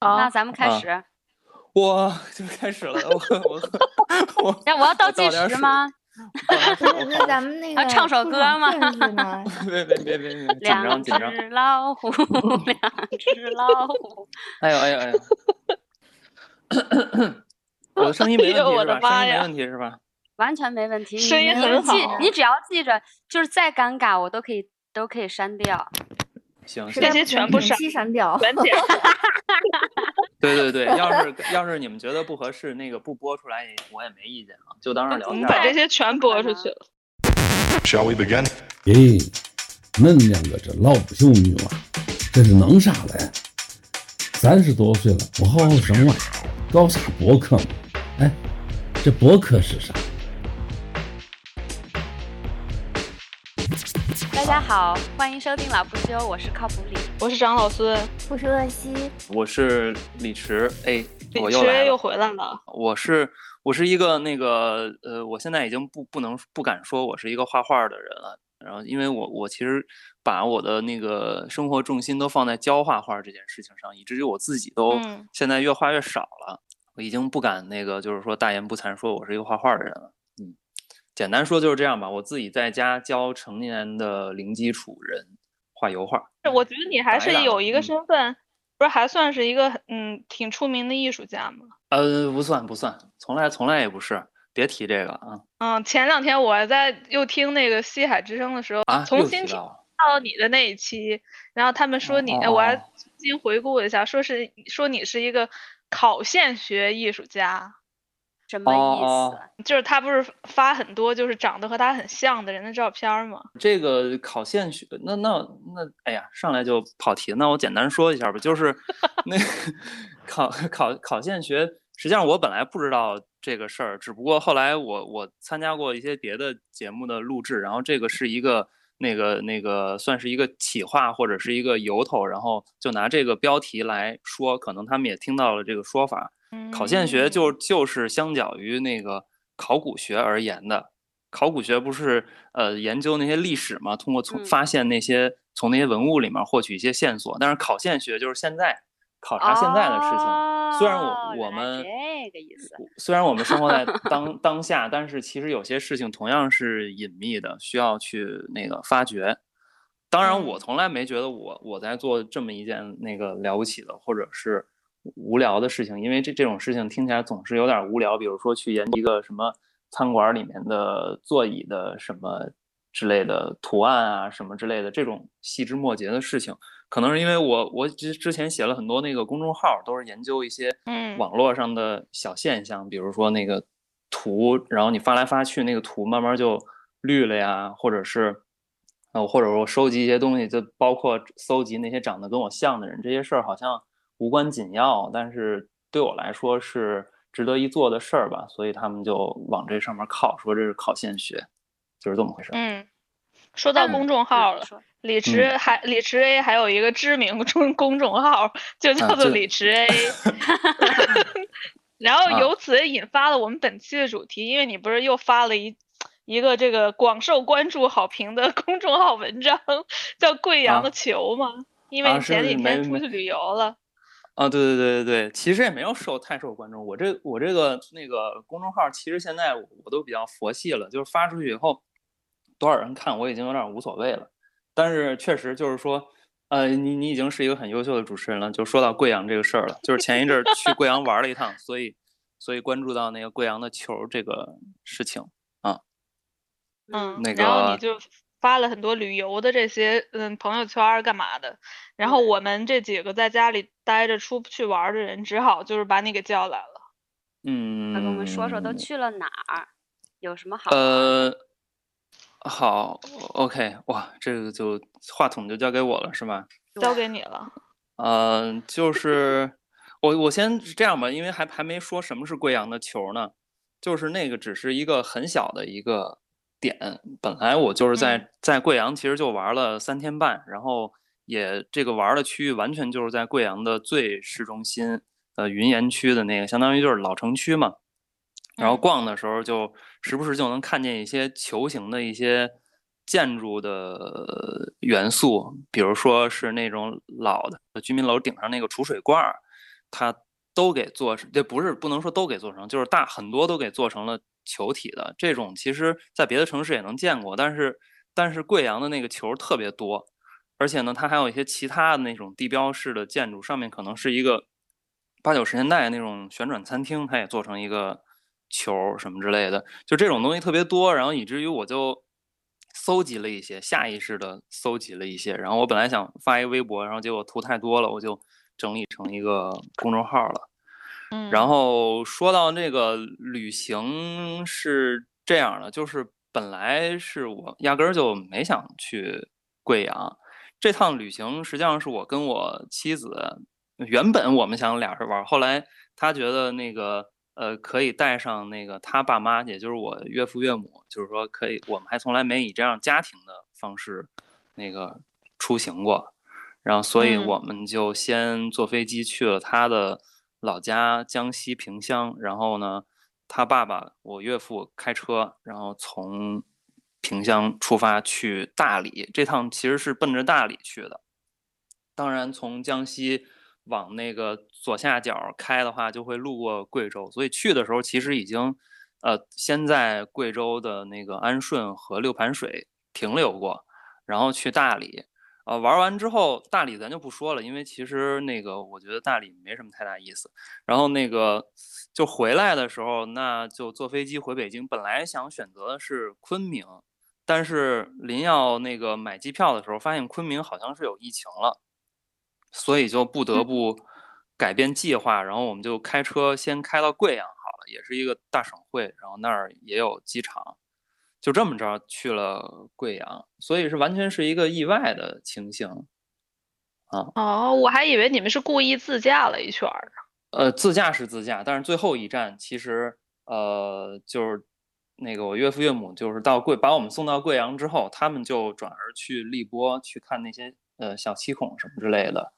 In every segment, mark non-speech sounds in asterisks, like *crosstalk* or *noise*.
那咱们开始。我就开始了，我我我。那我要倒计时吗？那咱们那个唱首歌吗？*laughs* 别别别别别，紧张紧张。*laughs* 两只老虎，两只老虎。哎呦哎呦哎呦！我的声音没问题是吧？声音没问题是吧？完全没问题，声音很好。你只要记着，就是再尴尬，我都可以都可以删掉。行，这些全部删掉。*laughs* 对对对，要是 *laughs* 要是你们觉得不合适，那个不播出来，我也没意见啊，就当是聊天。把这些全播出去了。*laughs* Shall we begin？咦，恁两个这老不休女娃，这是弄啥嘞？三十多岁了，不好好生娃，搞啥博客嘛？哎，这博客是啥？家好，欢迎收听老不休，我是靠谱李，我是张老孙，我是乐西，我是李迟，哎，李池又回来了。我是我是一个那个呃，我现在已经不不能不敢说我是一个画画的人了。然后，因为我我其实把我的那个生活重心都放在教画画这件事情上，以至于我自己都现在越画越少了。我已经不敢那个就是说大言不惭说我是一个画画的人了。简单说就是这样吧，我自己在家教成年的零基础人画油画。我觉得你还是有一个身份，不是还算是一个嗯挺出名的艺术家吗？呃，不算不算，从来从来也不是。别提这个啊。嗯，前两天我在又听那个西海之声的时候，重新听到你的那一期，然后他们说你，我还重新回顾了一下，说是说你是一个考现学艺术家。什么意思？就是他不是发很多就是长得和他很像的人的照片吗？这个考现学，那那那，哎呀，上来就跑题。那我简单说一下吧，就是 *laughs* 那考考考现学，实际上我本来不知道这个事儿，只不过后来我我参加过一些别的节目的录制，然后这个是一个那个那个算是一个企划或者是一个由头，然后就拿这个标题来说，可能他们也听到了这个说法。考线学就就是相较于那个考古学而言的，考古学不是呃研究那些历史嘛，通过从发现那些从那些文物里面获取一些线索，但是考现学就是现在考察现在的事情。虽然我我们这个意思，虽然我们生活在 *laughs* 当当下，但是其实有些事情同样是隐秘的，需要去那个发掘。当然，我从来没觉得我我在做这么一件那个了不起的，或者是。无聊的事情，因为这这种事情听起来总是有点无聊。比如说去研究一个什么餐馆里面的座椅的什么之类的图案啊，什么之类的这种细枝末节的事情，可能是因为我我之之前写了很多那个公众号，都是研究一些网络上的小现象，比如说那个图，然后你发来发去，那个图慢慢就绿了呀，或者是呃，或者我收集一些东西，就包括搜集那些长得跟我像的人，这些事儿好像。无关紧要，但是对我来说是值得一做的事儿吧，所以他们就往这上面靠，说这是考现学，就是这么回事。嗯，说到公众号了，李池还李池 A 还有一个知名公公众号，就叫做李池 A，*laughs* 然后由此引发了我们本期的主题，因为你不是又发了一一个这个广受关注好评的 *laughs* 公众号文章，叫贵阳的球吗？因为前几天出去旅游了。啊，对对对对对，其实也没有受太受关注。我这我这个那个公众号，其实现在我都比较佛系了，就是发出去以后多少人看，我已经有点无所谓了。但是确实就是说，呃，你你已经是一个很优秀的主持人了。就说到贵阳这个事儿了，就是前一阵去贵阳玩了一趟，所以所以关注到那个贵阳的球这个事情啊。嗯，那个然后你就。发了很多旅游的这些嗯朋友圈干嘛的，然后我们这几个在家里待着出不去玩的人，只好就是把你给叫来了。嗯，那跟我们说说都去了哪儿，有什么好？呃，好，OK，哇，这个就话筒就交给我了是吗？交给你了。嗯，就是我我先这样吧，因为还还没说什么是贵阳的球呢，就是那个只是一个很小的一个。点本来我就是在在贵阳，其实就玩了三天半，然后也这个玩的区域完全就是在贵阳的最市中心，呃，云岩区的那个，相当于就是老城区嘛。然后逛的时候，就时不时就能看见一些球形的一些建筑的元素，比如说是那种老的居民楼顶上那个储水罐儿，它都给做成，这不是不能说都给做成，就是大很多都给做成了球体的这种，其实在别的城市也能见过，但是但是贵阳的那个球特别多，而且呢，它还有一些其他的那种地标式的建筑，上面可能是一个八九十年代那种旋转餐厅，它也做成一个球什么之类的，就这种东西特别多，然后以至于我就搜集了一些，下意识的搜集了一些，然后我本来想发一微博，然后结果图太多了，我就整理成一个公众号了。然后说到那个旅行是这样的，就是本来是我压根儿就没想去贵阳，这趟旅行实际上是我跟我妻子原本我们想俩人玩，后来他觉得那个呃可以带上那个他爸妈，也就是我岳父岳母，就是说可以，我们还从来没以这样家庭的方式那个出行过，然后所以我们就先坐飞机去了他的。老家江西萍乡，然后呢，他爸爸我岳父开车，然后从萍乡出发去大理。这趟其实是奔着大理去的。当然，从江西往那个左下角开的话，就会路过贵州。所以去的时候，其实已经呃先在贵州的那个安顺和六盘水停留过，然后去大理。呃，玩完之后，大理咱就不说了，因为其实那个我觉得大理没什么太大意思。然后那个就回来的时候，那就坐飞机回北京。本来想选择的是昆明，但是临要那个买机票的时候，发现昆明好像是有疫情了，所以就不得不改变计划。然后我们就开车先开到贵阳好了，也是一个大省会，然后那儿也有机场。就这么着去了贵阳，所以是完全是一个意外的情形，啊。哦，我还以为你们是故意自驾了一圈儿呃，自驾是自驾，但是最后一站其实呃就是那个我岳父岳母就是到贵把我们送到贵阳之后，他们就转而去荔波去看那些呃小七孔什么之类的，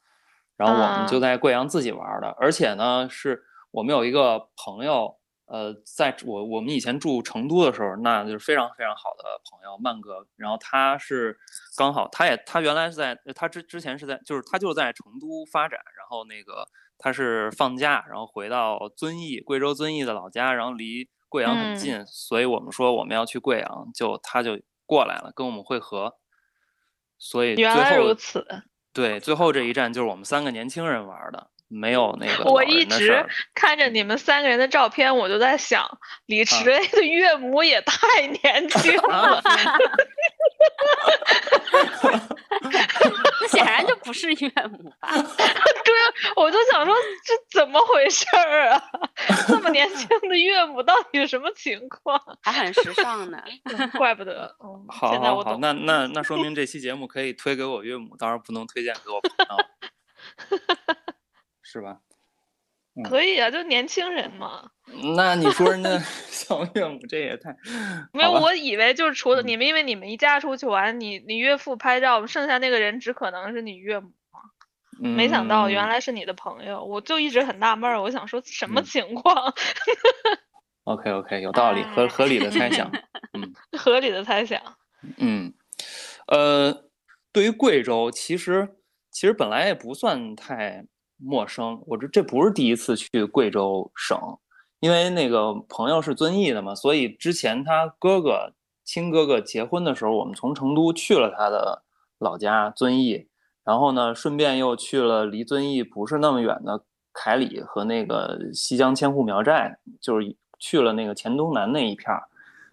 然后我们就在贵阳自己玩的，而且呢是我们有一个朋友。呃，在我我们以前住成都的时候，那就是非常非常好的朋友曼哥。然后他是刚好，他也他原来是在他之之前是在，就是他就在成都发展。然后那个他是放假，然后回到遵义，贵州遵义的老家，然后离贵阳很近，所以我们说我们要去贵阳，就他就过来了，跟我们会合。所以原来如此。对，最后这一站就是我们三个年轻人玩的。没有那个，我一直看着你们三个人的照片，我就在想，李池的岳母也太年轻了。那 *laughs* *laughs* 显然就不是岳母吧？*laughs* 对啊，我就想说这怎么回事儿啊？这么年轻的岳母到底是什么情况？还很时尚呢，怪不得。好，好，好，那那那说明这期节目可以推给我岳母，当然不能推荐给我朋友。是吧？可以啊，就年轻人嘛。那你说人家 *laughs* *laughs* 小岳母这也太……没有，我以为就是除了你们，因为你们一家出去玩，你你岳父拍照，剩下那个人只可能是你岳母嘛。没想到原来是你的朋友，我就一直很纳闷儿，我想说什么情况？OK OK，有道理，合合理的猜想。*laughs* 嗯，合理的猜想。嗯，呃，对于贵州，其实其实本来也不算太。陌生，我这这不是第一次去贵州省，因为那个朋友是遵义的嘛，所以之前他哥哥亲哥哥结婚的时候，我们从成都去了他的老家遵义，然后呢，顺便又去了离遵义不是那么远的凯里和那个西江千户苗寨，就是去了那个黔东南那一片儿，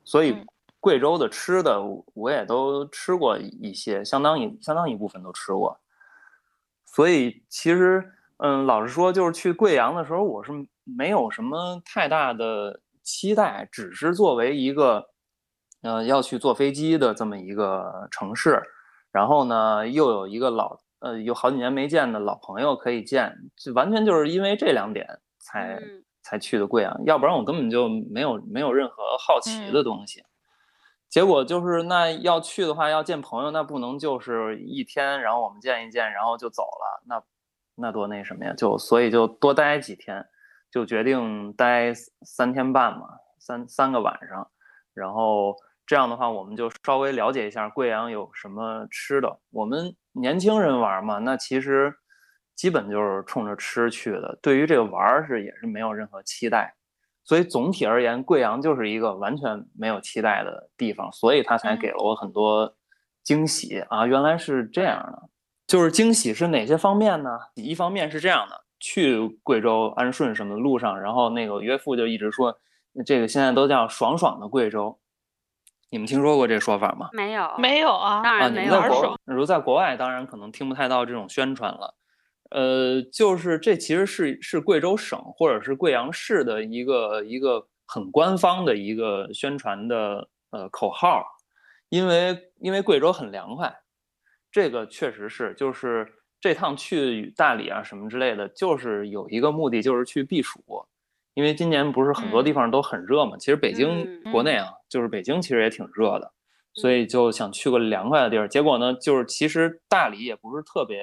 所以贵州的吃的我也都吃过一些，相当一相当一部分都吃过，所以其实。嗯，老实说，就是去贵阳的时候，我是没有什么太大的期待，只是作为一个，呃，要去坐飞机的这么一个城市，然后呢，又有一个老，呃，有好几年没见的老朋友可以见，就完全就是因为这两点才才去的贵阳，要不然我根本就没有没有任何好奇的东西。结果就是那要去的话，要见朋友，那不能就是一天，然后我们见一见，然后就走了，那。那多那什么呀？就所以就多待几天，就决定待三天半嘛，三三个晚上。然后这样的话，我们就稍微了解一下贵阳有什么吃的。我们年轻人玩嘛，那其实基本就是冲着吃去的，对于这个玩是也是没有任何期待。所以总体而言，贵阳就是一个完全没有期待的地方，所以他才给了我很多惊喜啊！原来是这样的，就是惊喜是哪些方面呢？一方面是这样的，去贵州安顺什么的路上，然后那个岳父就一直说，这个现在都叫爽爽的贵州。你们听说过这说法吗？没有，没有啊，当然没有。如在国外，当然可能听不太到这种宣传了。呃，就是这其实是是贵州省或者是贵阳市的一个一个很官方的一个宣传的呃口号，因为因为贵州很凉快，这个确实是，就是这趟去大理啊什么之类的，就是有一个目的，就是去避暑。因为今年不是很多地方都很热嘛，其实北京国内啊，就是北京其实也挺热的，所以就想去个凉快的地儿。结果呢，就是其实大理也不是特别，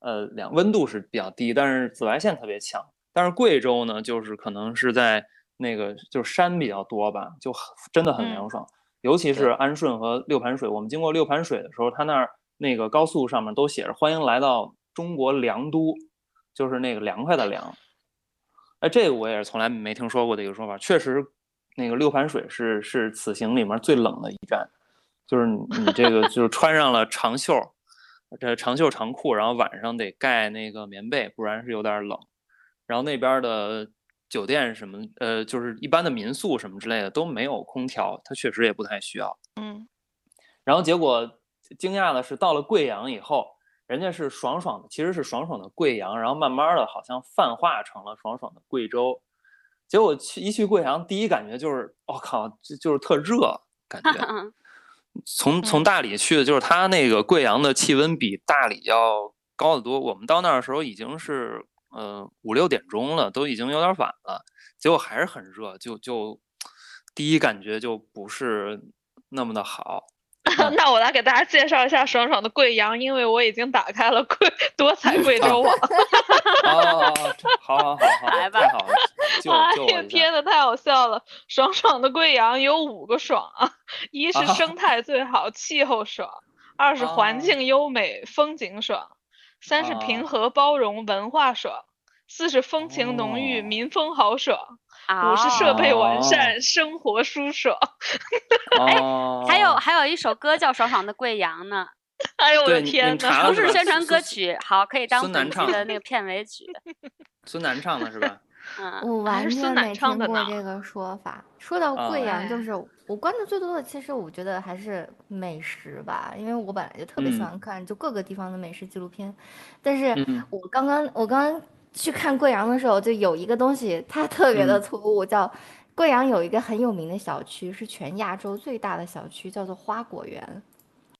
呃，凉，温度是比较低，但是紫外线特别强。但是贵州呢，就是可能是在那个就是山比较多吧，就很真的很凉爽。尤其是安顺和六盘水，我们经过六盘水的时候，它那儿那个高速上面都写着“欢迎来到中国凉都”，就是那个凉快的凉。哎，这个我也是从来没听说过的一个说法。确实，那个六盘水是是此行里面最冷的一站，就是你这个就是穿上了长袖，这长袖长裤，然后晚上得盖那个棉被，不然是有点冷。然后那边的酒店什么，呃，就是一般的民宿什么之类的都没有空调，它确实也不太需要。嗯。然后结果惊讶的是，到了贵阳以后。人家是爽爽的，其实是爽爽的贵阳，然后慢慢的好像泛化成了爽爽的贵州。结果去一去贵阳，第一感觉就是，我靠，就就是特热感觉。*laughs* 从从大理去的，就是它那个贵阳的气温比大理要高得多。我们到那儿的时候已经是呃五六点钟了，都已经有点晚了，结果还是很热，就就第一感觉就不是那么的好。*laughs* 那我来给大家介绍一下爽爽的贵阳，因为我已经打开了贵多彩贵州网。*laughs* 哦，好好好好，*laughs* 来吧。哎呀，天呐，太好笑了！爽爽的贵阳有五个爽啊，一是生态最好，气候爽；二是环境优美，风景爽；三是平和包容，文化爽；四是风情浓郁，民风豪爽。五是设备完善，生活舒爽。哎，还有还有一首歌叫《爽爽的贵阳》呢。哎呦我的天哪！不是宣传歌曲，好可以当本期的那个片尾曲。*laughs* 孙楠唱的是吧？*laughs* 嗯，我完全没听过这个说法。说到贵阳，就是我关注最多的，其实我觉得还是美食吧，因为我本来就特别喜欢看就各个地方的美食纪录片。但是我刚刚我刚刚。去看贵阳的时候，就有一个东西，它特别的突兀，叫贵阳有一个很有名的小区，是全亚洲最大的小区，叫做花果园。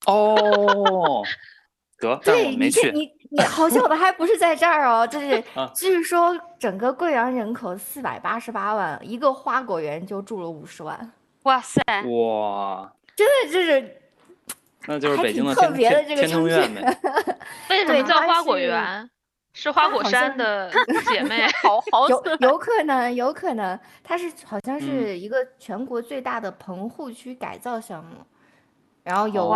哦，*laughs* 得，对，没去。你你好笑的还不是在这儿哦，就是 *laughs* 据说整个贵阳人口四百八十八万，一个花果园就住了五十万。哇塞！哇，真的就是，那就是北京的特别的这个城市。*laughs* 为什么叫花果园？是花果山的 *laughs* 姐妹，*laughs* 好好有有可能，有可能，它是好像是一个全国最大的棚户区改造项目，然后有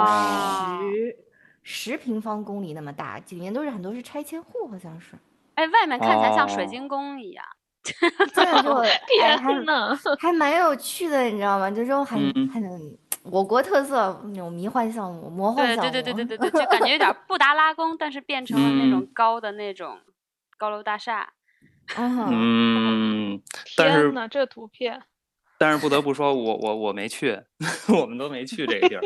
十十平方公里那么大，里面都是很多是拆迁户，好像是。哎，外面看起来像水晶宫一样。这样就 *laughs* 天呐，还蛮有趣的，你知道吗？就是很很。我国特色那种迷幻项目、魔幻项目，对对对对对对，就感觉有点布达拉宫，但是变成了那种高的那种高楼大厦。*laughs* *laughs* 嗯，天呐，这图片！但是不得不说，我我我没去，*laughs* 我们都没去这个地儿。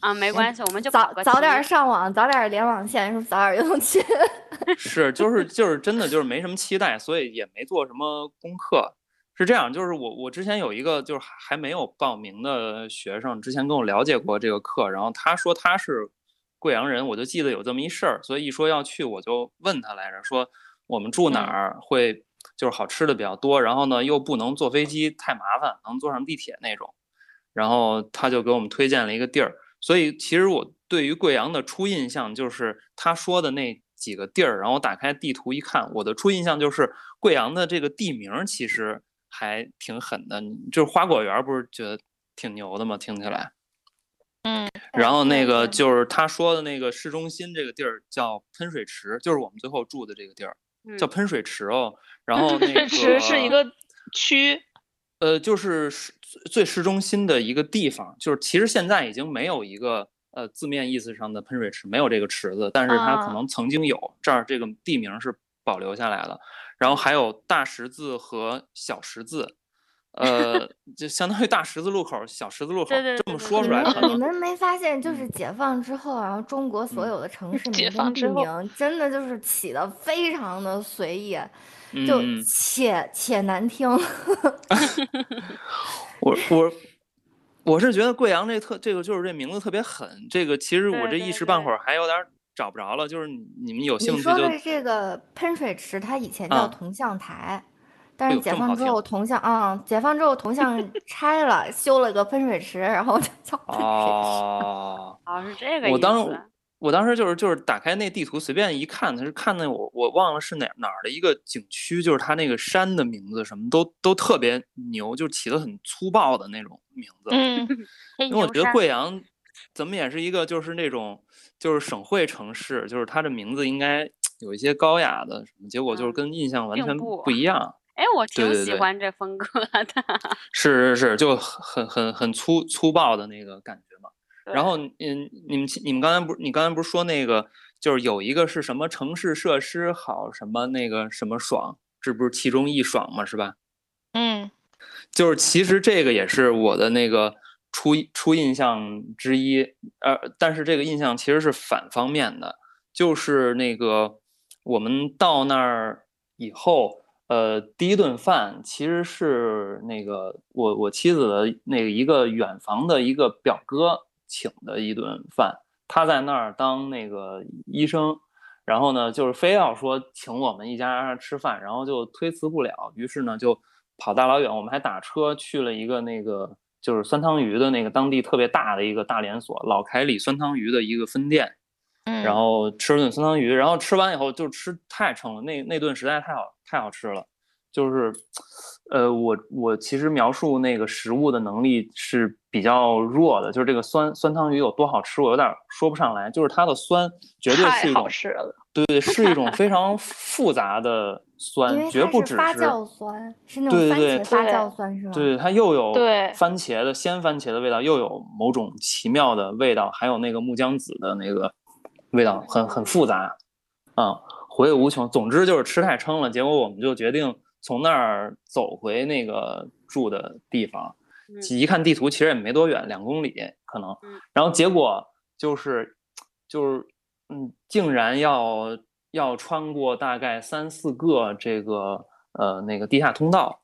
啊，没关系，我们就早早点上网，早点连网线，早点就能去。是，就是就是真的就是没什么期待，所以也没做什么功课。是这样，就是我我之前有一个就是还没有报名的学生，之前跟我了解过这个课，然后他说他是贵阳人，我就记得有这么一事儿，所以一说要去，我就问他来着，说我们住哪儿会就是好吃的比较多，然后呢又不能坐飞机太麻烦，能坐上地铁那种，然后他就给我们推荐了一个地儿，所以其实我对于贵阳的初印象就是他说的那几个地儿，然后我打开地图一看，我的初印象就是贵阳的这个地名其实。还挺狠的，就是花果园，不是觉得挺牛的吗？听起来，嗯，然后那个就是他说的那个市中心这个地儿叫喷水池，就是我们最后住的这个地儿叫喷水池哦。然后那个池是一个区，呃，就是最市中心的一个地方，就是其实现在已经没有一个呃字面意思上的喷水池，没有这个池子，但是它可能曾经有，这儿这个地名是保留下来的。然后还有大十字和小十字。呃，*laughs* 就相当于大十字路口、小十字路口，这么说出来，你们没发现，就是解放之后，然后中国所有的城市名跟地名，真的就是起的非常的随意，就且且难听。*laughs* 我我我是觉得贵阳这特这个就是这名字特别狠，这个其实我这一时半会儿还有点找不着了。就是你们有兴趣就。你说的这个喷水池，它以前叫铜像台。但是解放之后铜像啊，解放之后铜像 *laughs* 拆了，修了个喷水池，然后叫喷水池。哦，*laughs* 哦，是这个意思。我当，我当时就是就是打开那地图随便一看，他是看那我我忘了是哪哪儿的一个景区，就是它那个山的名字什么都都特别牛，就起的很粗暴的那种名字。嗯，*laughs* 因为我觉得贵阳怎么也是一个就是那种就是省会城市，就是它的名字应该 *tsk* 有一些高雅的什么，结果就是跟印象完全不一样。哎，我挺喜欢这风格的。*laughs* 是是是，就很很很粗粗暴的那个感觉嘛。然后，嗯，你们你们刚才不是你刚才不是说那个，就是有一个是什么城市设施好，什么那个什么爽，这不是其中一爽嘛，是吧？嗯，就是其实这个也是我的那个初初印象之一，呃，但是这个印象其实是反方面的，就是那个我们到那儿以后。呃，第一顿饭其实是那个我我妻子的那个一个远房的一个表哥请的一顿饭，他在那儿当那个医生，然后呢，就是非要说请我们一家吃饭，然后就推辞不了，于是呢就跑大老远，我们还打车去了一个那个就是酸汤鱼的那个当地特别大的一个大连锁老凯里酸汤鱼的一个分店。然后吃了顿酸汤鱼，然后吃完以后就吃太撑了，那那顿实在太好太好吃了，就是，呃，我我其实描述那个食物的能力是比较弱的，就是这个酸酸汤鱼有多好吃，我有点说不上来，就是它的酸绝对是一种，对对，是一种 *laughs* 非常复杂的酸，绝不只是发酵酸，是那种番茄发酵酸是吗？对，它又有番茄的鲜番茄的味道，又有某种奇妙的味道，还有那个木姜子的那个。味道很很复杂，啊，回味无穷。总之就是吃太撑了，结果我们就决定从那儿走回那个住的地方。一看地图，其实也没多远，两公里可能。然后结果就是就是嗯，竟然要要穿过大概三四个这个呃那个地下通道，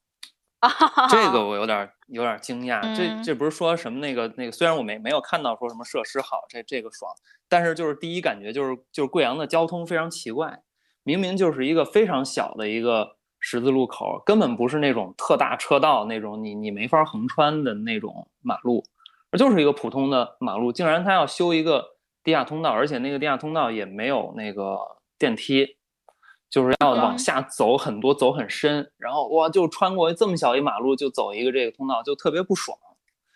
*laughs* 这个我有点有点惊讶。这这不是说什么那个那个，虽然我没没有看到说什么设施好，这这个爽。但是就是第一感觉就是就是贵阳的交通非常奇怪，明明就是一个非常小的一个十字路口，根本不是那种特大车道那种你你没法横穿的那种马路，而就是一个普通的马路，竟然他要修一个地下通道，而且那个地下通道也没有那个电梯，就是要往下走很多走很深，然后哇就穿过这么小一马路就走一个这个通道就特别不爽，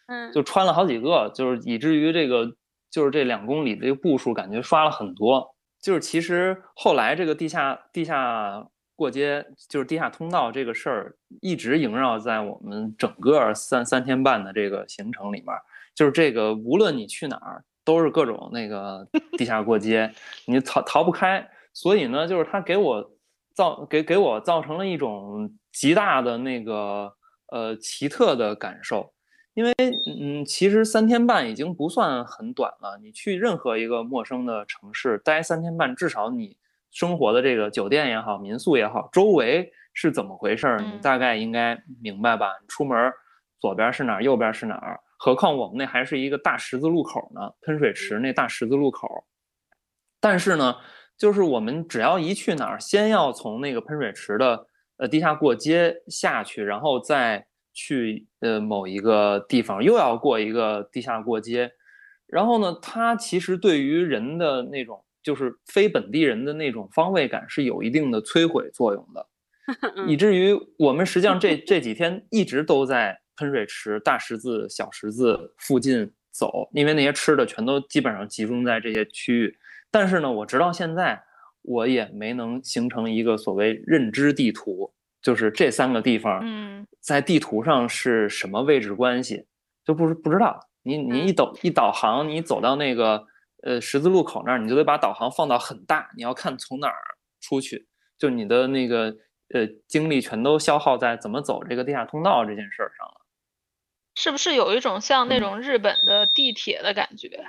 嗯，就穿了好几个，就是以至于这个。就是这两公里的这个步数，感觉刷了很多。就是其实后来这个地下地下过街，就是地下通道这个事儿，一直萦绕在我们整个三三天半的这个行程里面。就是这个，无论你去哪儿，都是各种那个地下过街，你逃逃不开。所以呢，就是它给我造给给我造成了一种极大的那个呃奇特的感受。因为，嗯，其实三天半已经不算很短了。你去任何一个陌生的城市待三天半，至少你生活的这个酒店也好、民宿也好，周围是怎么回事，你大概应该明白吧？出门左边是哪儿，右边是哪儿？何况我们那还是一个大十字路口呢，喷水池那大十字路口。但是呢，就是我们只要一去哪儿，先要从那个喷水池的呃地下过街下去，然后再。去呃某一个地方又要过一个地下过街，然后呢，它其实对于人的那种就是非本地人的那种方位感是有一定的摧毁作用的，*laughs* 以至于我们实际上这这几天一直都在喷水池、大十字、小十字附近走，因为那些吃的全都基本上集中在这些区域。但是呢，我直到现在我也没能形成一个所谓认知地图，就是这三个地方，嗯，在地图上是什么位置关系，就不不知道。你你一导一导航，你走到那个呃十字路口那儿，你就得把导航放到很大，你要看从哪儿出去，就你的那个呃精力全都消耗在怎么走这个地下通道这件事儿上了。是不是有一种像那种日本的地铁的感觉？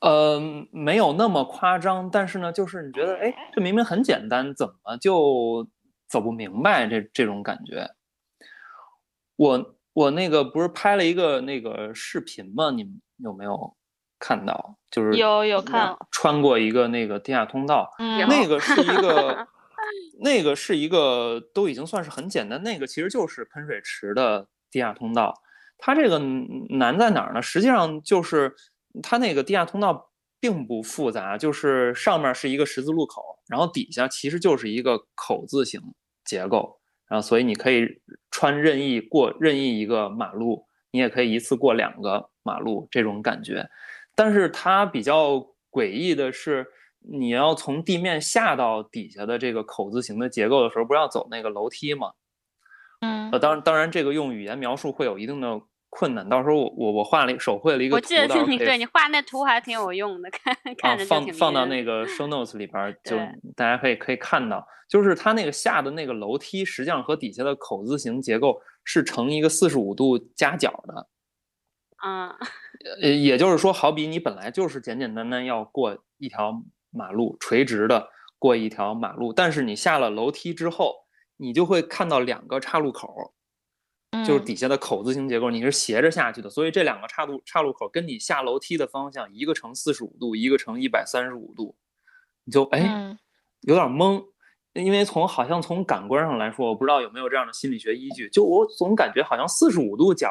呃，没有那么夸张，但是呢，就是你觉得，哎，这明明很简单，怎么就走不明白？这这种感觉。我我那个不是拍了一个那个视频吗？你们有没有看到？就是有有看，穿过一个那个地下通道，那个是一个，那个是一个都已经算是很简单，那个其实就是喷水池的地下通道。它这个难在哪儿呢？实际上就是它那个地下通道并不复杂，就是上面是一个十字路口，然后底下其实就是一个口字形结构，然后所以你可以穿任意过任意一个马路，你也可以一次过两个马路这种感觉。但是它比较诡异的是，你要从地面下到底下的这个口字形的结构的时候，不是要走那个楼梯吗？嗯，呃，当然，当然，这个用语言描述会有一定的。困难，到时候我我我画了一手绘了一个图，我记得是你对你画那图还挺有用的，看看着放放到那个 *laughs* show notes 里边，就大家可以可以看到，就是它那个下的那个楼梯，实际上和底下的口字形结构是成一个四十五度夹角的。嗯，呃，也就是说，好比你本来就是简简单单要过一条马路，垂直的过一条马路，但是你下了楼梯之后，你就会看到两个岔路口。就是底下的口字形结构，你是斜着下去的，所以这两个岔路岔路口跟你下楼梯的方向，一个成四十五度，一个成一百三十五度，你就哎有点懵，因为从好像从感官上来说，我不知道有没有这样的心理学依据，就我总感觉好像四十五度角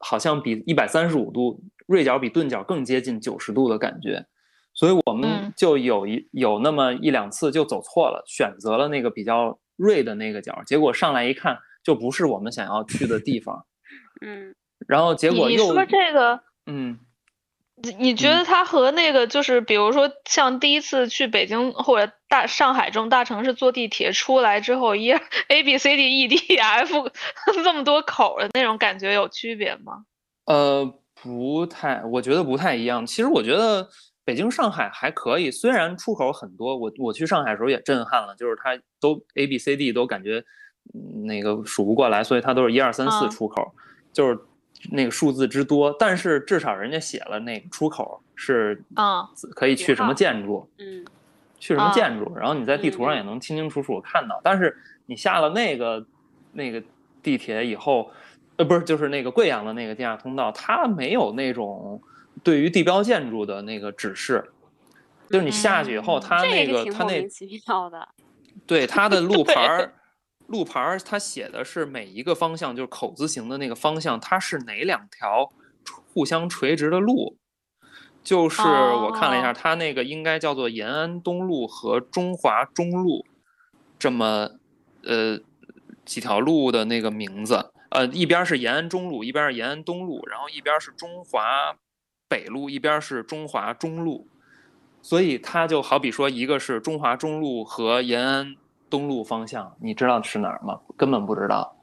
好像比一百三十五度锐角比钝角更接近九十度的感觉，所以我们就有一有那么一两次就走错了，选择了那个比较锐的那个角，结果上来一看。就不是我们想要去的地方，*laughs* 嗯，然后结果你说这个，嗯，你你觉得它和那个就是，比如说像第一次去北京或者大上海这种大城市坐地铁出来之后，一 *laughs* A B C D E D F *laughs* 这么多口的那种感觉有区别吗？呃，不太，我觉得不太一样。其实我觉得北京、上海还可以，虽然出口很多，我我去上海的时候也震撼了，就是它都 A B C D 都感觉。那个数不过来，所以它都是一二三四出口，就是那个数字之多。但是至少人家写了那个出口是啊，可以去什么建筑，嗯，去什么建筑，然后你在地图上也能清清楚楚看到。但是你下了那个那个地铁以后，呃，不是，就是那个贵阳的那个地下通道，它没有那种对于地标建筑的那个指示，就是你下去以后，它那个它那对它的路牌儿。路牌儿它写的是每一个方向，就是口字形的那个方向，它是哪两条互相垂直的路？就是我看了一下，它那个应该叫做延安东路和中华中路，这么呃几条路的那个名字。呃，一边是延安中路，一边是延安东路，然后一边是中华北路，一边是中华中路。所以它就好比说，一个是中华中路和延安。东路方向，你知道是哪儿吗？根本不知道。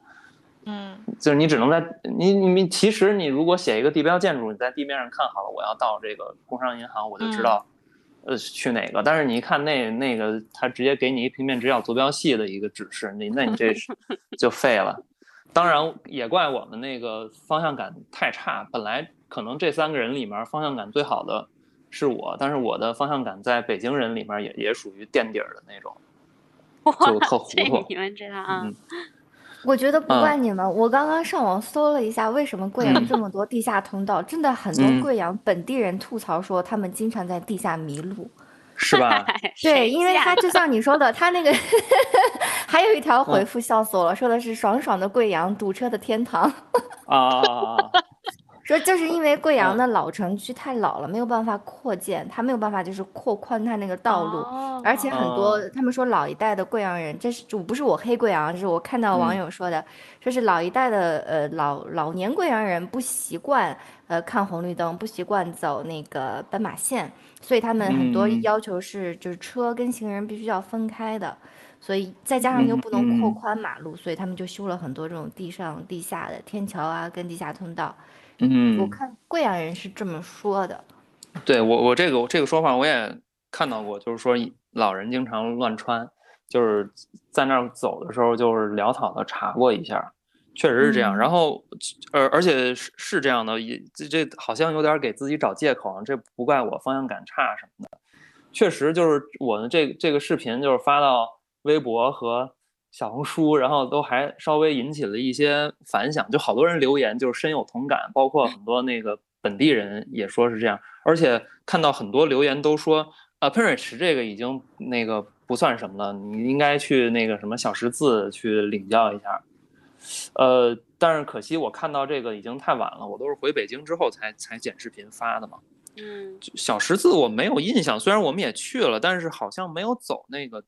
嗯，就是你只能在你你其实你如果写一个地标建筑，你在地面上看好了，我要到这个工商银行，我就知道，呃，去哪个。但是你一看那那个，他直接给你一平面直角坐标系的一个指示，你那你这 *laughs* 就废了。当然也怪我们那个方向感太差。本来可能这三个人里面方向感最好的是我，但是我的方向感在北京人里面也也属于垫底儿的那种。*laughs* 就特糊涂，你们知道啊？我觉得不怪你们。我刚刚上网搜了一下，为什么贵阳这么多地下通道？真的很多贵阳本地人吐槽说，他们经常在地下迷路，*laughs* 是吧？*laughs* 对，因为他就像你说的，他那个还有一条回复笑死我了，说的是爽爽的贵阳，堵车的天堂。啊，说就是因为贵阳的老城区太老了，没有办法扩建，它没有办法就是扩宽它那个道路，而且很多他们说老一代的贵阳人，这是就不是我黑贵阳，是我看到网友说的，说是老一代的呃老老年贵阳人不习惯呃看红绿灯，不习惯走那个斑马线，所以他们很多要求是就是车跟行人必须要分开的。所以再加上又不能扩宽马路，所以他们就修了很多这种地上地下的天桥啊，跟地下通道。嗯，我看贵阳人是这么说的。对我，我这个我这个说法我也看到过，就是说老人经常乱穿，就是在那儿走的时候，就是潦草的查过一下，确实是这样。然后，而而且是是这样的，也这这好像有点给自己找借口，这不怪我方向感差什么的。确实就是我的这这个视频就是发到。微博和小红书，然后都还稍微引起了一些反响，就好多人留言，就是深有同感，包括很多那个本地人也说是这样，而且看到很多留言都说，啊，喷水池这个已经那个不算什么了，你应该去那个什么小十字去领教一下，呃，但是可惜我看到这个已经太晚了，我都是回北京之后才才剪视频发的嘛，嗯，小十字我没有印象，虽然我们也去了，但是好像没有走那个。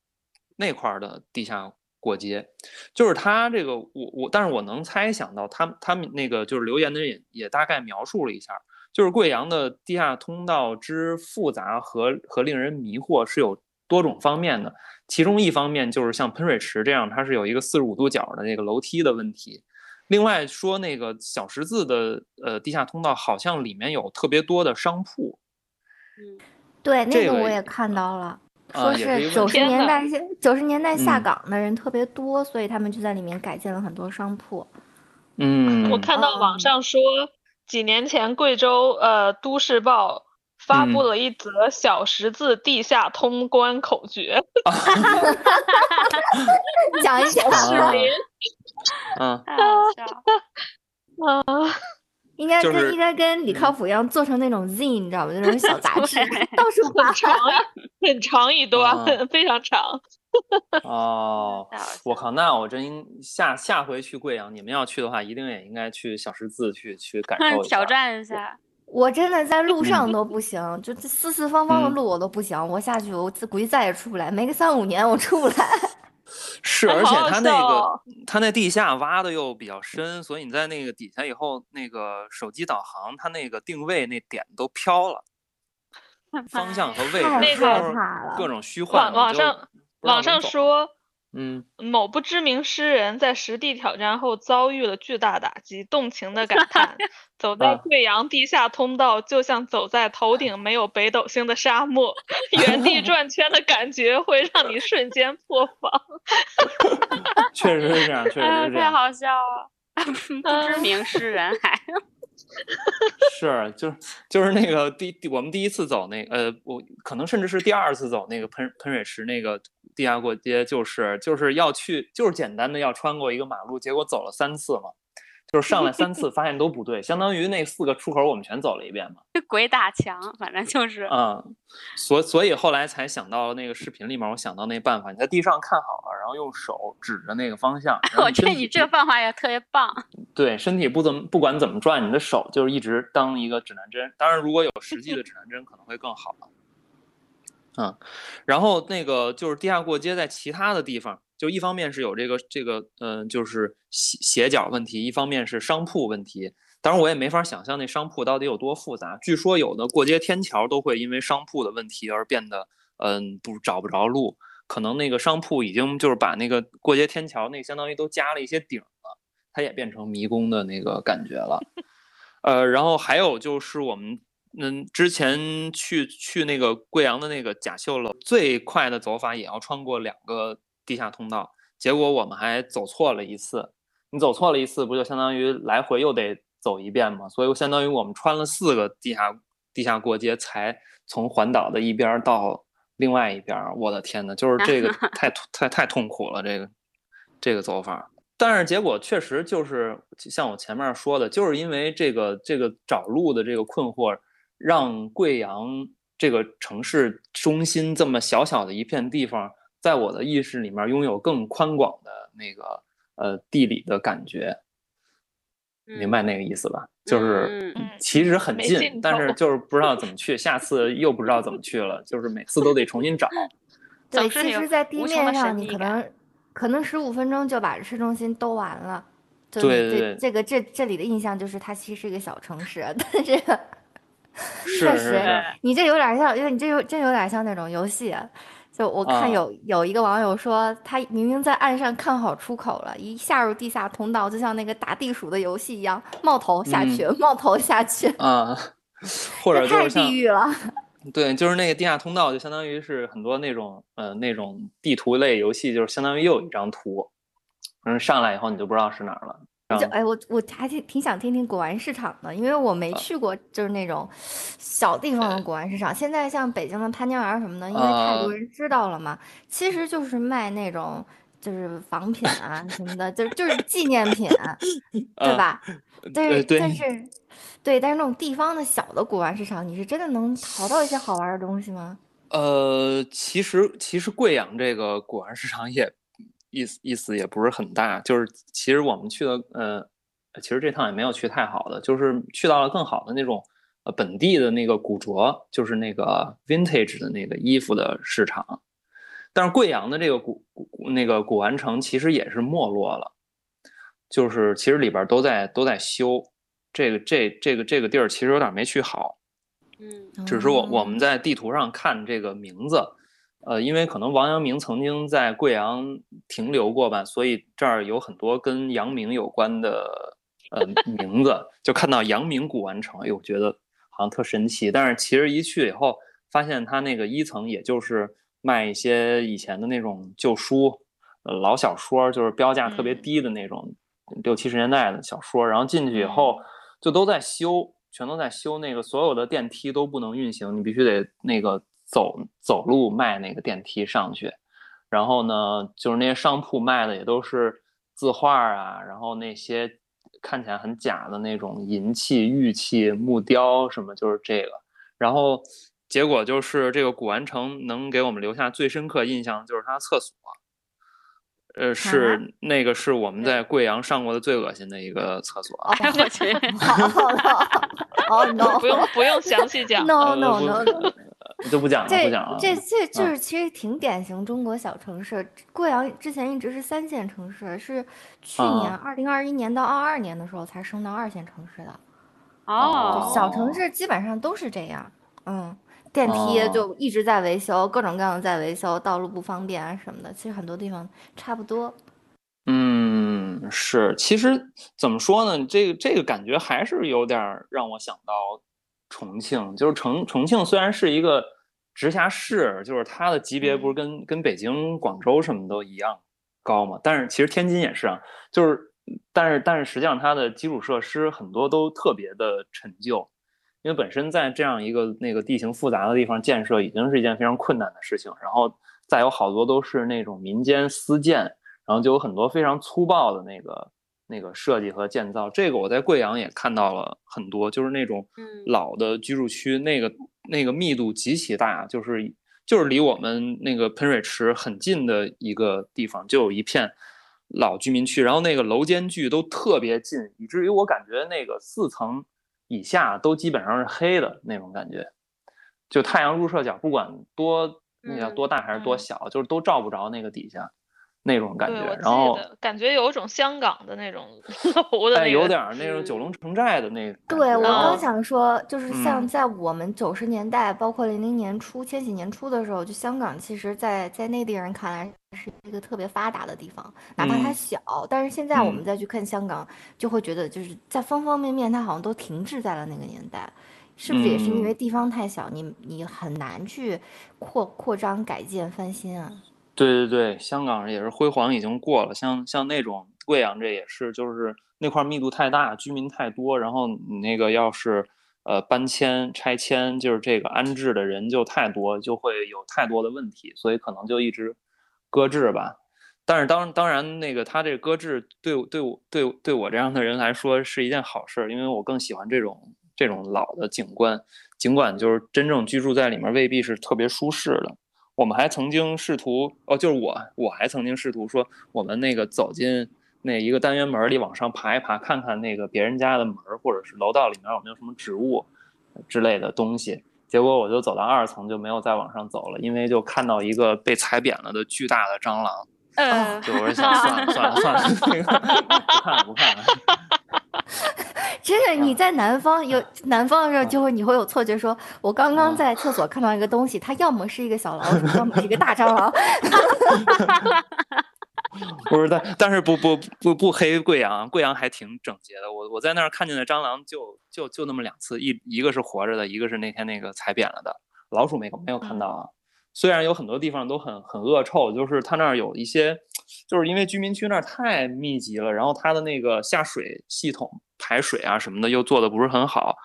那块儿的地下过街，就是他这个我我，但是我能猜想到，他他们那个就是留言的人也也大概描述了一下，就是贵阳的地下通道之复杂和和令人迷惑是有多种方面的，其中一方面就是像喷水池这样，它是有一个四十五度角的那个楼梯的问题，另外说那个小十字的呃地下通道好像里面有特别多的商铺，嗯，对，那个我也看到了。说是九十年代九十年代下岗的人特别多，所以他们就在里面改建了很多商铺。嗯，我看到网上说，几年前贵州呃都市报发布了一则小十字地下通关口诀，*laughs* 讲一下视频。嗯，啊。*laughs* 应该跟应该跟李靠谱一样，做成那种 Z，你知道吗？那种小杂志，*laughs* 到处很长，*laughs* 很长一段，非常长。*laughs* 哦，我靠，那我真下下回去贵阳，你们要去的话，一定也应该去小十字去去感受挑战一下。我真的在路上都不行，就这四四方方的路我都不行，我下去我估计再也出不来，没个三五年我出不来。是，而且它那个它那地下挖的又比较深，所以你在那个底下以后，那个手机导航它那个定位那点都飘了，方向和位置那个各种虚幻。网上网上说。嗯，某不知名诗人在实地挑战后遭遇了巨大打击，动情的感叹：*laughs* “走在贵阳地下通道，就像走在头顶没有北斗星的沙漠，*laughs* 原地转圈的感觉会让你瞬间破防。*laughs* ”确实是这样，确实是这样。太好笑了，不知名诗人还。*laughs* 是，就是就是那个第我们第一次走那呃，我可能甚至是第二次走那个喷喷水池那个地下过街，就是就是要去，就是简单的要穿过一个马路，结果走了三次嘛。就是上来三次，发现都不对，相当于那四个出口我们全走了一遍嘛。鬼打墙，反正就是。嗯，所所以后来才想到那个视频里面，我想到那办法，你在地上看好了，然后用手指着那个方向。我觉得你这个办法也特别棒。对，身体不怎么不管怎么转，你的手就是一直当一个指南针。当然，如果有实际的指南针，可能会更好。嗯，然后那个就是地下过街，在其他的地方。就一方面是有这个这个嗯，就是斜斜角问题，一方面是商铺问题。当然，我也没法想象那商铺到底有多复杂。据说有的过街天桥都会因为商铺的问题而变得嗯不找不着路。可能那个商铺已经就是把那个过街天桥那相当于都加了一些顶了，它也变成迷宫的那个感觉了。呃，然后还有就是我们嗯之前去去那个贵阳的那个甲秀楼，最快的走法也要穿过两个。地下通道，结果我们还走错了一次。你走错了一次，不就相当于来回又得走一遍吗？所以相当于我们穿了四个地下地下过街，才从环岛的一边到另外一边。我的天呐，就是 *laughs* 这个太太太痛苦了，这个这个走法。但是结果确实就是像我前面说的，就是因为这个这个找路的这个困惑，让贵阳这个城市中心这么小小的一片地方。在我的意识里面，拥有更宽广的那个呃地理的感觉。明白那个意思吧？就是其实很近，但是就是不知道怎么去，下次又不知道怎么去了，就是每次都得重新找。*laughs* 对，其实，在地面上你可能可能十五分钟就把市中心兜完了。对对对，这个这这里的印象就是它其实是一个小城市，*laughs* 但是确实你这有点像，因为你这有真有点像那种游戏。就我看有有一个网友说，他明明在岸上看好出口了，一下入地下通道，就像那个打地鼠的游戏一样，冒头下去，*laughs* 冒头下去啊，*laughs* 或者太地狱了。对，就是那个地下通道，就相当于是很多那种呃那种地图类游戏，就是相当于又有一张图，嗯，上来以后你就不知道是哪儿了。就哎，我我还挺挺想听听古玩市场的，因为我没去过，就是那种小地方的古玩市场。现在像北京的潘家园什么的，因为太多人知道了嘛，其实就是卖那种就是仿品啊什么的，就就是纪念品，*laughs* 对吧？但是，但是对，但是那种地方的小的古玩市场，你是真的能淘到一些好玩的东西吗？呃，其实其实贵阳这个古玩市场也。意思意思也不是很大，就是其实我们去的，呃，其实这趟也没有去太好的，就是去到了更好的那种，呃，本地的那个古着，就是那个 vintage 的那个衣服的市场。但是贵阳的这个古古那个古玩城其实也是没落了，就是其实里边都在都在修，这个这这个这个地儿其实有点没去好，嗯，只是我我们在地图上看这个名字。呃，因为可能王阳明曾经在贵阳停留过吧，所以这儿有很多跟阳明有关的呃名字，就看到阳明古玩城，哎呦，觉得好像特神奇。但是其实一去以后，发现它那个一层也就是卖一些以前的那种旧书、呃老小说，就是标价特别低的那种六七十年代的小说。然后进去以后，就都在修，全都在修那个所有的电梯都不能运行，你必须得那个。走走路卖那个电梯上去，然后呢，就是那些商铺卖的也都是字画啊，然后那些看起来很假的那种银器、玉器、木雕什么，就是这个。然后结果就是这个古玩城能给我们留下最深刻印象就是它厕所，呃，是那个是我们在贵阳上过的最恶心的一个厕所。哎我去，好好好，*laughs* 哦 no，不用不用详细讲，*laughs* no no no。就不讲了，不讲了。这这就是其实挺典型中国小城市。贵阳之前一直是三线城市，是去年二零二一年到二二年的时候才升到二线城市的。哦，小城市基本上都是这样。嗯，电梯就一直在维修，各种各样的在维修，道路不方便啊什么的。其实很多地方差不多。嗯，是。其实怎么说呢？这个这个感觉还是有点让我想到。重庆就是重重庆，虽然是一个直辖市，就是它的级别不是跟跟北京、广州什么都一样高嘛？但是其实天津也是啊，就是但是但是实际上它的基础设施很多都特别的陈旧，因为本身在这样一个那个地形复杂的地方建设已经是一件非常困难的事情，然后再有好多都是那种民间私建，然后就有很多非常粗暴的那个。那个设计和建造，这个我在贵阳也看到了很多，就是那种老的居住区，那个那个密度极其大，就是就是离我们那个喷水池很近的一个地方，就有一片老居民区，然后那个楼间距都特别近，以至于我感觉那个四层以下都基本上是黑的那种感觉，就太阳入射角不管多那叫多大还是多小，就是都照不着那个底下。那种感觉，然后感觉有一种香港的那种 *laughs* 楼的，有点那种九龙城寨的那。对我刚想说，就是像在我们九十年代，包括零零年初、千禧年初的时候，就香港，其实，在在内地人看来是一个特别发达的地方，哪怕它小，但是现在我们再去看香港，就会觉得就是在方方面面，它好像都停滞在了那个年代，是不是也是因为地方太小，你你很难去扩扩张、改建、翻新啊？对对对，香港也是辉煌已经过了，像像那种贵阳这也是，就是那块密度太大，居民太多，然后你那个要是呃搬迁拆迁，就是这个安置的人就太多，就会有太多的问题，所以可能就一直搁置吧。但是当当然那个他这搁置对对我对对我这样的人来说是一件好事，因为我更喜欢这种这种老的景观，尽管就是真正居住在里面未必是特别舒适的。我们还曾经试图哦，就是我，我还曾经试图说，我们那个走进那一个单元门里往上爬一爬，看看那个别人家的门或者是楼道里面有没有什么植物之类的东西。结果我就走到二层就没有再往上走了，因为就看到一个被踩扁了的巨大的蟑螂。嗯，就我是想算了算了算 *laughs* 了，不看了不看了。真的，你在南方有南方的时候，就会你会有错觉，说我刚刚在厕所看到一个东西，它要么是一个小老鼠，要么是一个大蟑螂。*laughs* 不是，但但是不不不不黑贵阳，贵阳还挺整洁的。我我在那儿看见的蟑螂就就就那么两次，一一个是活着的，一个是那天那个踩扁了的。老鼠没没有看到啊。虽然有很多地方都很很恶臭，就是它那儿有一些，就是因为居民区那儿太密集了，然后它的那个下水系统排水啊什么的又做的不是很好，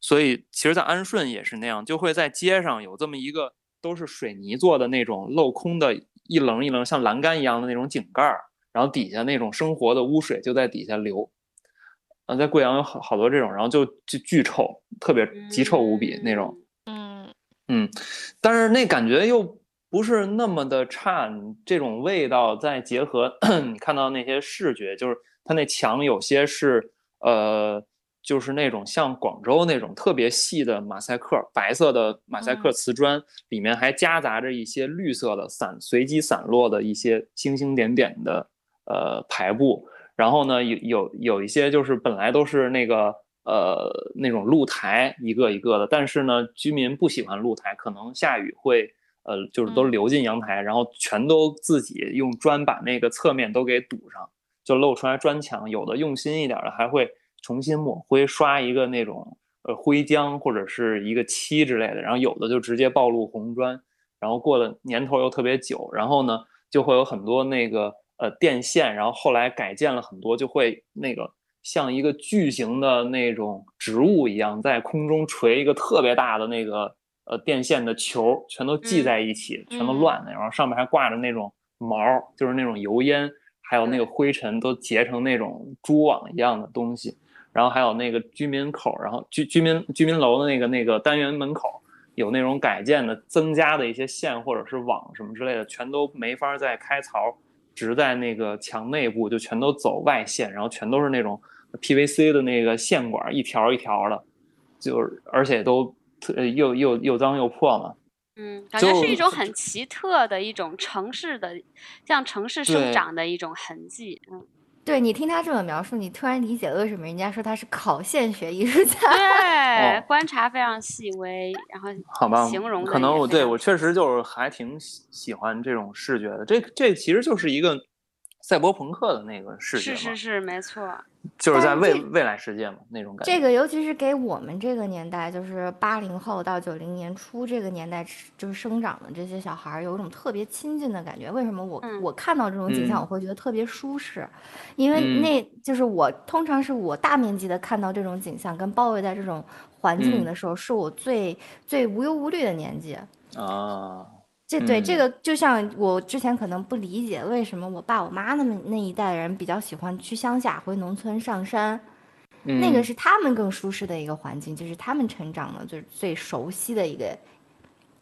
所以其实，在安顺也是那样，就会在街上有这么一个都是水泥做的那种镂空的一棱一棱像栏杆一样的那种井盖儿，然后底下那种生活的污水就在底下流。嗯，在贵阳有好好多这种，然后就就巨臭，特别极臭无比那种。嗯嗯，但是那感觉又不是那么的差，这种味道再结合 *clears throat* 你看到那些视觉，就是它那墙有些是呃，就是那种像广州那种特别细的马赛克，白色的马赛克瓷砖，里面还夹杂着一些绿色的散随机散落的一些星星点点的呃排布，然后呢有有有一些就是本来都是那个。呃，那种露台一个一个的，但是呢，居民不喜欢露台，可能下雨会，呃，就是都流进阳台，然后全都自己用砖把那个侧面都给堵上，就露出来砖墙。有的用心一点的，还会重新抹灰，刷一个那种呃灰浆或者是一个漆之类的。然后有的就直接暴露红砖，然后过了年头又特别久，然后呢就会有很多那个呃电线，然后后来改建了很多，就会那个。像一个巨型的那种植物一样，在空中垂一个特别大的那个呃电线的球，全都系在一起，全都乱的，然后上面还挂着那种毛，就是那种油烟，还有那个灰尘都结成那种蛛网一样的东西。然后还有那个居民口，然后居居民居民楼的那个那个单元门口，有那种改建的增加的一些线或者是网什么之类的，全都没法再开槽，直在那个墙内部就全都走外线，然后全都是那种。PVC 的那个线管一条一条的，就是而且都特又又又脏又破嘛。嗯，感觉是一种很奇特的一种城市的，像城市生长的一种痕迹。嗯，对你听他这么描述，你突然理解了为什么人家说他是考现学艺术家。对，观察非常细微，然后好吧，形容可能我对我确实就是还挺喜喜欢这种视觉的。这这其实就是一个。赛博朋克的那个视觉是是是，没错，就是在未未来世界嘛，那种感觉。这个尤其是给我们这个年代，就是八零后到九零年初这个年代，就是生长的这些小孩，有一种特别亲近的感觉。为什么我我看到这种景象，我会觉得特别舒适？因为那就是我通常是我大面积的看到这种景象跟包围在这种环境里的时候，是我最最无忧无虑的年纪啊。这对这个就像我之前可能不理解为什么我爸我妈那么那一代人比较喜欢去乡下回农村上山，那个是他们更舒适的一个环境，就是他们成长的就是最熟悉的一个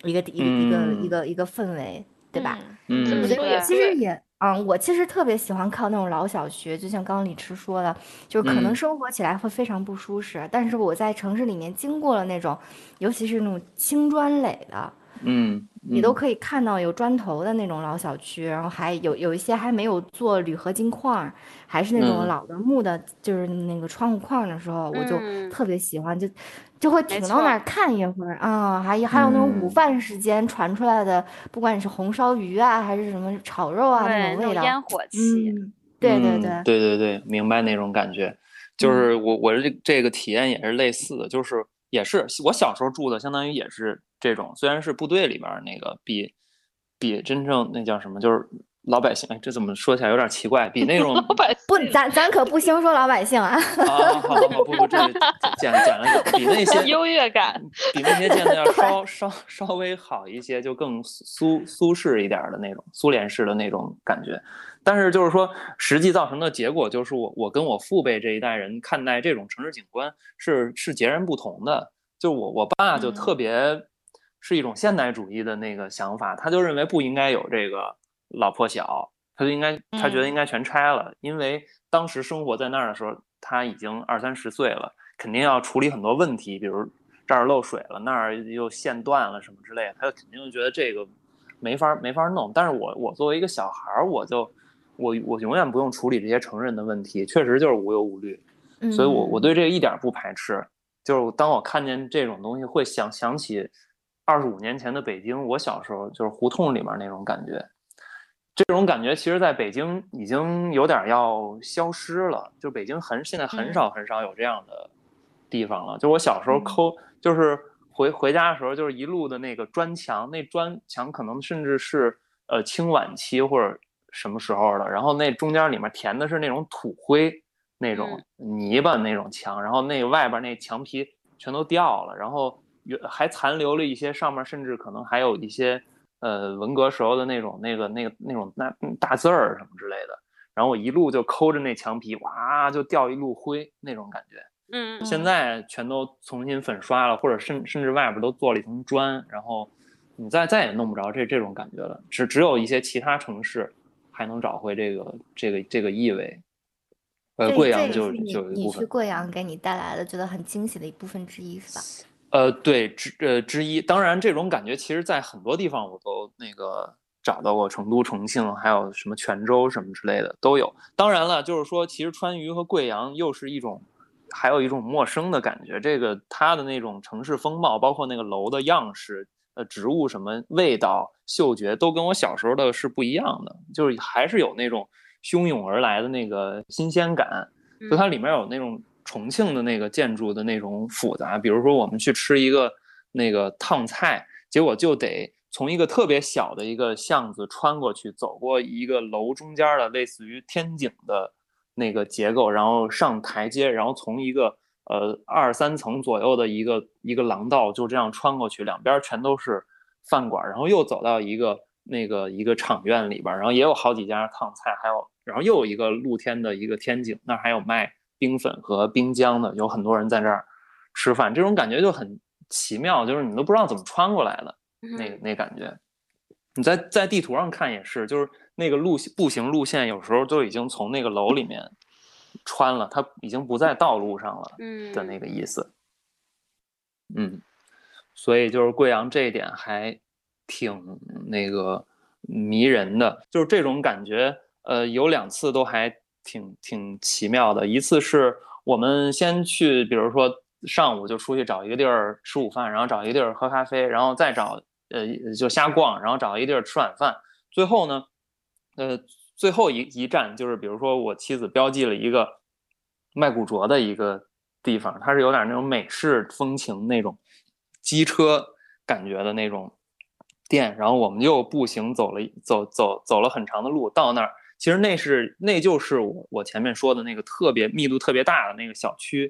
一个一个一个一个一个氛围，对吧？嗯，所以我其实？也嗯，我其实特别喜欢靠那种老小学，就像刚刚李迟说的，就是可能生活起来会非常不舒适，但是我在城市里面经过了那种，尤其是那种青砖垒的。嗯，你都可以看到有砖头的那种老小区，然后还有有一些还没有做铝合金框，还是那种老的木的，就是那个窗户框的时候，我就特别喜欢，就就会停到那儿看一会儿啊。还有还有那种午饭时间传出来的，不管你是红烧鱼啊，还是什么炒肉啊那种味道，烟火气。对对对对对对，明白那种感觉，就是我我这这个体验也是类似的，就是也是我小时候住的，相当于也是。这种虽然是部队里边那个，比比真正那叫什么，就是老百姓，哎，这怎么说起来有点奇怪？比那种老百不，咱咱可不兴说老百姓啊。啊，好好好，不不，这简简了点，比那些优越感，比那些建的要稍稍稍微好一些，就更苏苏式一点的那种苏联式的那种感觉。但是就是说，实际造成的结果就是我我跟我父辈这一代人看待这种城市景观是是截然不同的。就我我爸就特别。是一种现代主义的那个想法，他就认为不应该有这个老破小，他就应该他觉得应该全拆了，因为当时生活在那儿的时候，他已经二三十岁了，肯定要处理很多问题，比如这儿漏水了，那儿又线断了什么之类的，他就肯定觉得这个没法没法弄。但是我我作为一个小孩儿，我就我我永远不用处理这些成人的问题，确实就是无忧无虑，所以我我对这个一点不排斥。就是当我看见这种东西，会想想起二十五年前的北京，我小时候就是胡同里面那种感觉。这种感觉其实在北京已经有点要消失了。就北京很现在很少很少有这样的地方了。就我小时候抠，就是回回家的时候，就是一路的那个砖墙，那砖墙可能甚至是呃清晚期或者什么时候的，然后那中间里面填的是那种土灰。那种泥巴那种墙，然后那外边那墙皮全都掉了，然后还残留了一些上面，甚至可能还有一些呃文革时候的那种那个那个那种那大字儿什么之类的。然后我一路就抠着那墙皮，哇，就掉一路灰那种感觉。嗯，现在全都重新粉刷了，或者甚甚至外边都做了一层砖，然后你再再也弄不着这这种感觉了。只只有一些其他城市还能找回这个这个这个意味。呃，贵阳就就你去贵阳给你带来的觉得很惊喜的一部分之一是吧？呃，对，之呃之一。当然，这种感觉其实在很多地方我都那个找到过，成都、重庆，还有什么泉州什么之类的都有。当然了，就是说，其实川渝和贵阳又是一种，还有一种陌生的感觉。这个它的那种城市风貌，包括那个楼的样式，呃，植物什么味道、嗅觉，都跟我小时候的是不一样的，就是还是有那种。汹涌而来的那个新鲜感，就它里面有那种重庆的那个建筑的那种复杂。比如说，我们去吃一个那个烫菜，结果就得从一个特别小的一个巷子穿过去，走过一个楼中间的类似于天井的那个结构，然后上台阶，然后从一个呃二三层左右的一个一个廊道就这样穿过去，两边全都是饭馆，然后又走到一个那个一个场院里边，然后也有好几家烫菜，还有。然后又有一个露天的一个天井，那还有卖冰粉和冰浆的，有很多人在这儿吃饭，这种感觉就很奇妙，就是你都不知道怎么穿过来的，那那感觉。你在在地图上看也是，就是那个路步行路线有时候就已经从那个楼里面穿了，它已经不在道路上了的那个意思。嗯，所以就是贵阳这一点还挺那个迷人的，就是这种感觉。呃，有两次都还挺挺奇妙的。一次是我们先去，比如说上午就出去找一个地儿吃午饭，然后找一个地儿喝咖啡，然后再找呃就瞎逛，然后找一个地儿吃晚饭。最后呢，呃，最后一一站就是，比如说我妻子标记了一个卖古着的一个地方，它是有点那种美式风情那种机车感觉的那种店，然后我们又步行走了走走走了很长的路到那儿。其实那是那就是我我前面说的那个特别密度特别大的那个小区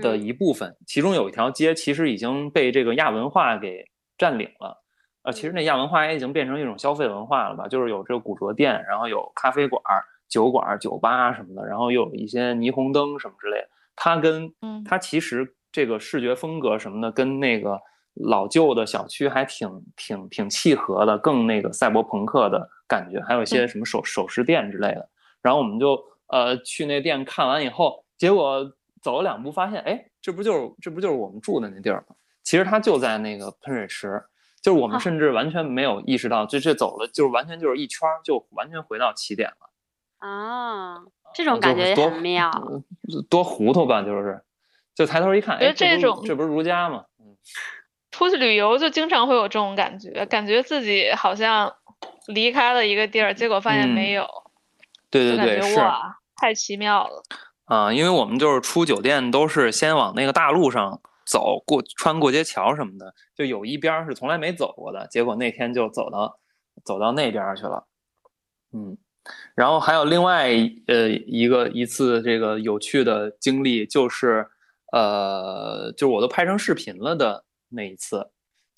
的一部分，其中有一条街其实已经被这个亚文化给占领了，呃，其实那亚文化也已经变成一种消费文化了吧，就是有这个古着店，然后有咖啡馆、酒馆、酒吧什么的，然后又有一些霓虹灯什么之类的，它跟它其实这个视觉风格什么的跟那个。老旧的小区还挺挺挺契合的，更那个赛博朋克的感觉，还有一些什么首首饰店之类的。然后我们就呃去那店看完以后，结果走了两步发现，哎，这不就是这不就是我们住的那地儿吗？其实它就在那个喷水池，就是我们甚至完全没有意识到，这这走了就是完全就是一圈，就完全回到起点了。啊，这种感觉很妙，多糊涂吧？就是，就抬头一看，哎，这种这不是如家吗？嗯。出去旅游就经常会有这种感觉，感觉自己好像离开了一个地儿，结果发现没有。对对对，是。太奇妙了。啊，因为我们就是出酒店都是先往那个大路上走，过穿过街桥什么的，就有一边是从来没走过的，结果那天就走到走到那边去了。嗯，然后还有另外呃一个一次这个有趣的经历，就是呃，就是我都拍成视频了的。那一次，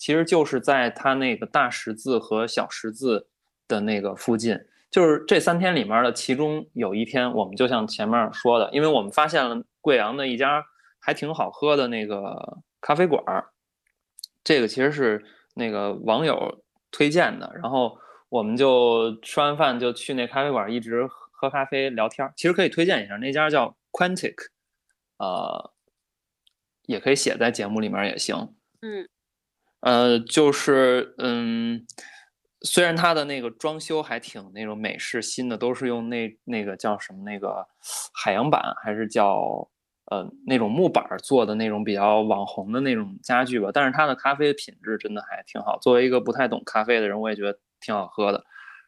其实就是在他那个大十字和小十字的那个附近，就是这三天里面的其中有一天，我们就像前面说的，因为我们发现了贵阳的一家还挺好喝的那个咖啡馆儿，这个其实是那个网友推荐的，然后我们就吃完饭就去那咖啡馆一直喝咖啡聊天。其实可以推荐一下，那家叫 Quantic，呃，也可以写在节目里面也行。嗯，呃，就是嗯。虽然它的那个装修还挺那种美式新的，都是用那那个叫什么那个海洋板，还是叫呃那种木板做的那种比较网红的那种家具吧。但是它的咖啡品质真的还挺好。作为一个不太懂咖啡的人，我也觉得挺好喝的。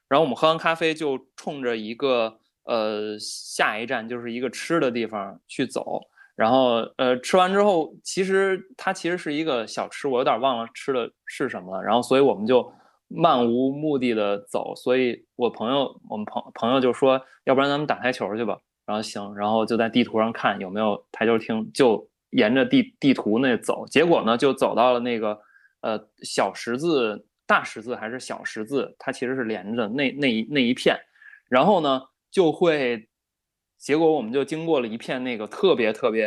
然后我们喝完咖啡就冲着一个呃下一站就是一个吃的地方去走。然后呃吃完之后，其实它其实是一个小吃，我有点忘了吃的是什么了。然后所以我们就。漫无目的的走，所以我朋友，我们朋朋友就说，要不然咱们打台球去吧。然后行，然后就在地图上看有没有台球厅，就沿着地地图那走。结果呢，就走到了那个呃小十字、大十字还是小十字，它其实是连着那那一那一片。然后呢，就会，结果我们就经过了一片那个特别特别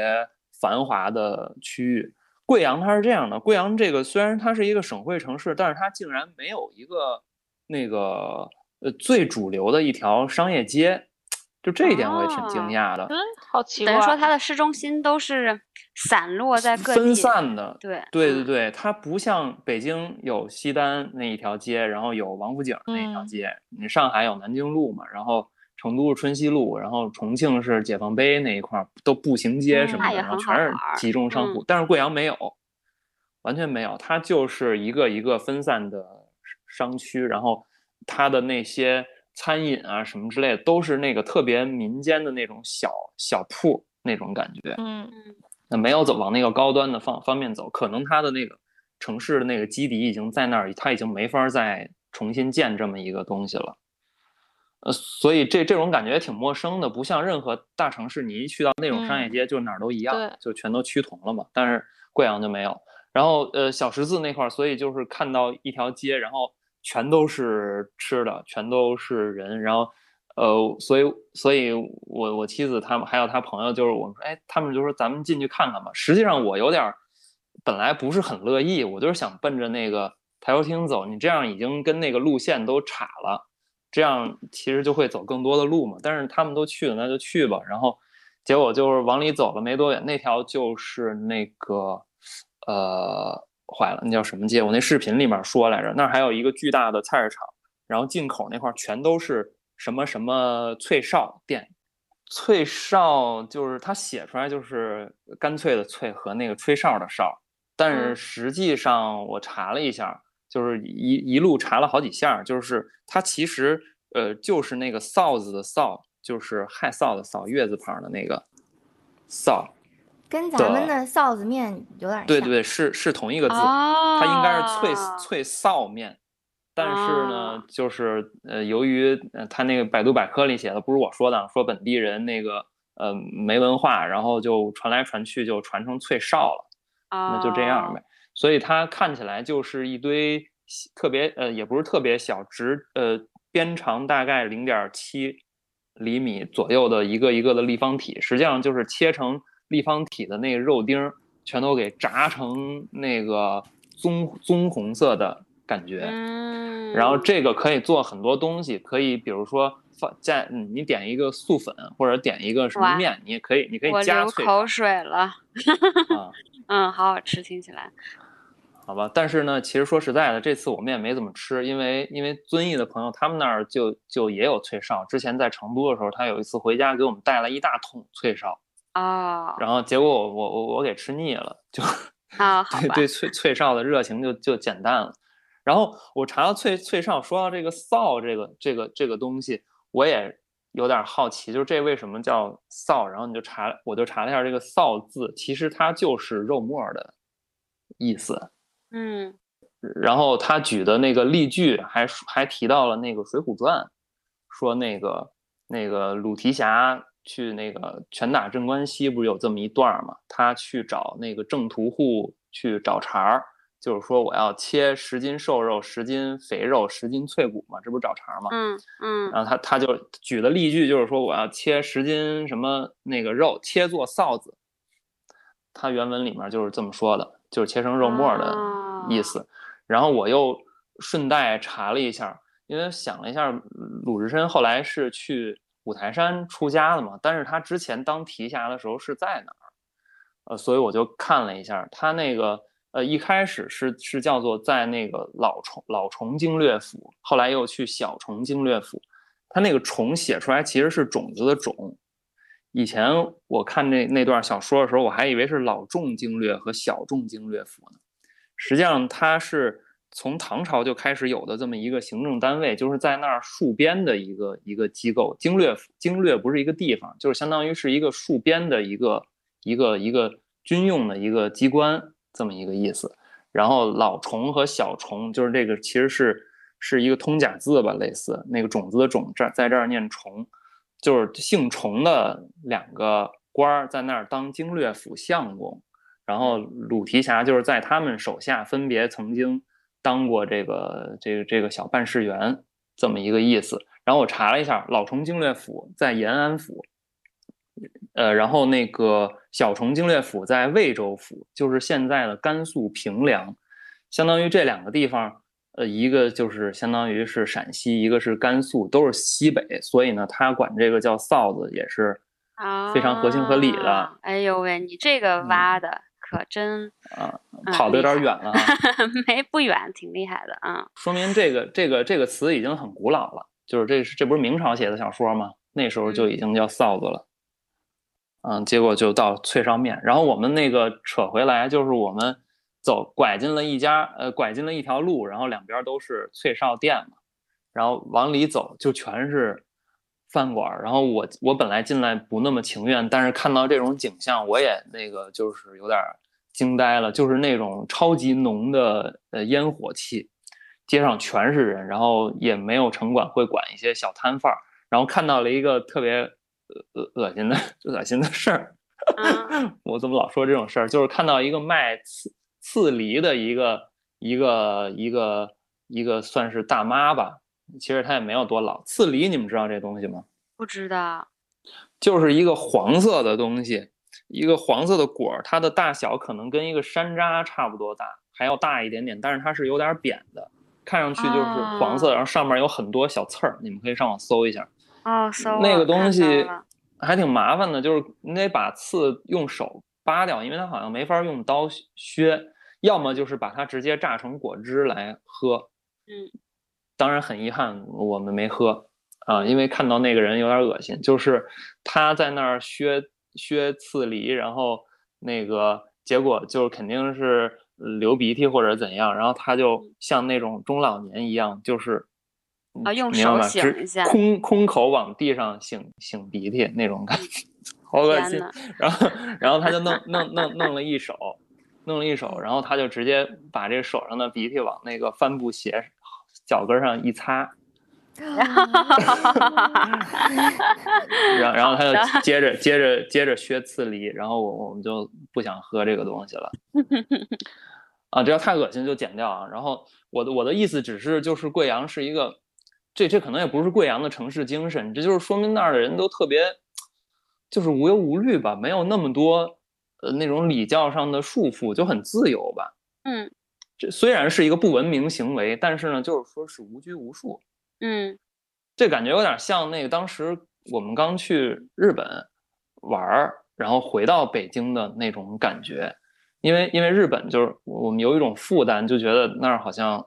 繁华的区域。贵阳它是这样的，贵阳这个虽然它是一个省会城市，但是它竟然没有一个那个呃最主流的一条商业街，就这一点我也挺惊讶的。嗯，好奇怪。等于说它的市中心都是散落在各地分散的。对对对对，它不像北京有西单那一条街，然后有王府井那一条街，你上海有南京路嘛，然后。成都是春熙路，然后重庆是解放碑那一块儿，都步行街什么的，然后全是集中商铺。但是贵阳没有，完全没有，它就是一个一个分散的商区，然后它的那些餐饮啊什么之类的，都是那个特别民间的那种小小铺那种感觉。嗯嗯，那没有走往那个高端的方方面走，可能它的那个城市的那个基底已经在那儿，它已经没法再重新建这么一个东西了。呃，所以这这种感觉也挺陌生的，不像任何大城市，你一去到那种商业街，就哪儿都一样，就全都趋同了嘛。但是贵阳就没有。然后呃，小十字那块儿，所以就是看到一条街，然后全都是吃的，全都是人。然后呃，所以所以我我妻子他们还有他朋友，就是我们说，哎，他们就说咱们进去看看吧。实际上我有点本来不是很乐意，我就是想奔着那个台球厅走。你这样已经跟那个路线都岔了。这样其实就会走更多的路嘛，但是他们都去了，那就去吧。然后结果就是往里走了没多远，那条就是那个呃坏了，那叫什么街？我那视频里面说来着，那儿还有一个巨大的菜市场，然后进口那块全都是什么什么脆哨店。脆哨就是它写出来就是干脆的脆和那个吹哨的哨，但是实际上我查了一下。就是一一路查了好几下，就是它其实呃就是那个臊子的臊，就是害臊的臊，月字旁的那个臊，跟咱们的臊子面有点像。对对，是是同一个字，它应该是脆脆臊面，但是呢，就是呃由于他那个百度百科里写的不是我说的，说本地人那个呃没文化，然后就传来传去就传成脆臊了，那就这样呗。所以它看起来就是一堆特别呃，也不是特别小，直呃边长大概零点七厘米左右的一个一个的立方体，实际上就是切成立方体的那个肉丁，全都给炸成那个棕棕红色的感觉。嗯。然后这个可以做很多东西，可以比如说放在你点一个素粉或者点一个什么面，你也可以，你可以。我流口水了。*laughs* 嗯，好好吃，听起来。好吧，但是呢，其实说实在的，这次我们也没怎么吃，因为因为遵义的朋友他们那儿就就也有脆哨，之前在成都的时候，他有一次回家给我们带了一大桶脆哨啊，然后结果我我我我给吃腻了，就啊，*laughs* 对对脆脆哨的热情就就减淡了。然后我查到脆脆哨，说到这个臊这个这个这个东西，我也有点好奇，就是这为什么叫臊？然后你就查，我就查了一下这个臊字，其实它就是肉末的意思。嗯，然后他举的那个例句还还提到了那个《水浒传》，说那个那个鲁提辖去那个拳打镇关西，不是有这么一段嘛？他去找那个郑屠户去找茬儿，就是说我要切十斤瘦肉、十斤肥肉、十斤脆骨嘛，这不是找茬嘛？嗯嗯。然后他他就举的例句就是说我要切十斤什么那个肉，切做臊子。他原文里面就是这么说的。就是切成肉末的意思，然后我又顺带查了一下，因为想了一下，鲁智深后来是去五台山出家的嘛，但是他之前当提辖的时候是在哪儿？呃，所以我就看了一下，他那个呃一开始是是叫做在那个老崇老崇经略府，后来又去小崇经略府，他那个崇写出来其实是种子的种。以前我看那那段小说的时候，我还以为是老众经略和小众经略府呢。实际上，它是从唐朝就开始有的这么一个行政单位，就是在那儿戍边的一个一个机构。经略府，经略不是一个地方，就是相当于是一个戍边的一个一个一个军用的一个机关，这么一个意思。然后老虫和小虫，就是这个其实是是一个通假字吧，类似那个种子的种，这在这儿念虫。就是姓崇的两个官儿在那儿当经略府相公，然后鲁提辖就是在他们手下分别曾经当过这个这个这个小办事员这么一个意思。然后我查了一下，老崇经略府在延安府，呃，然后那个小崇经略府在魏州府，就是现在的甘肃平凉，相当于这两个地方。呃，一个就是相当于是陕西，一个是甘肃，都是西北，所以呢，他管这个叫臊子，也是非常合情合理的。哎呦喂，你这个挖的可真啊，跑的有点远了。*laughs* 没不远，挺厉害的啊。说明这个这个这个词已经很古老了，就是这是这不是明朝写的小说吗？那时候就已经叫臊子了。嗯，结果就到脆烧面，然后我们那个扯回来，就是我们。走拐进了一家，呃，拐进了一条路，然后两边都是脆烧店嘛，然后往里走就全是饭馆。然后我我本来进来不那么情愿，但是看到这种景象，我也那个就是有点惊呆了，就是那种超级浓的呃烟火气，街上全是人，然后也没有城管会管一些小摊贩儿，然后看到了一个特别恶恶心的 *laughs* 恶心的事儿，*laughs* 我怎么老说这种事儿？就是看到一个卖刺。刺梨的一个一个一个一个算是大妈吧，其实她也没有多老。刺梨你们知道这东西吗？不知道，就是一个黄色的东西，一个黄色的果儿，它的大小可能跟一个山楂差不多大，还要大一点点，但是它是有点扁的，看上去就是黄色，然后上面有很多小刺儿，你们可以上网搜一下。哦，搜那个东西还挺麻烦的，就是你得把刺用手扒掉，因为它好像没法用刀削。要么就是把它直接榨成果汁来喝，嗯，当然很遗憾我们没喝啊，因为看到那个人有点恶心，就是他在那儿削削刺梨，然后那个结果就是肯定是流鼻涕或者怎样，然后他就像那种中老年一样，就是啊用手擤一下，空空口往地上擤擤鼻涕那种感觉，*laughs* 好恶心。然后然后他就弄弄弄弄了一手。弄了一手，然后他就直接把这手上的鼻涕往那个帆布鞋脚跟上一擦，然后然后他就接着接着接着削刺梨，然后我我们就不想喝这个东西了。*laughs* 啊，这要太恶心就剪掉啊。然后我的我的意思只是就是贵阳是一个，这这可能也不是贵阳的城市精神，这就是说明那儿的人都特别就是无忧无虑吧，没有那么多。呃，那种礼教上的束缚就很自由吧。嗯，这虽然是一个不文明行为，但是呢，就是说是无拘无束。嗯，这感觉有点像那个当时我们刚去日本玩儿，然后回到北京的那种感觉。因为因为日本就是我们有一种负担，就觉得那儿好像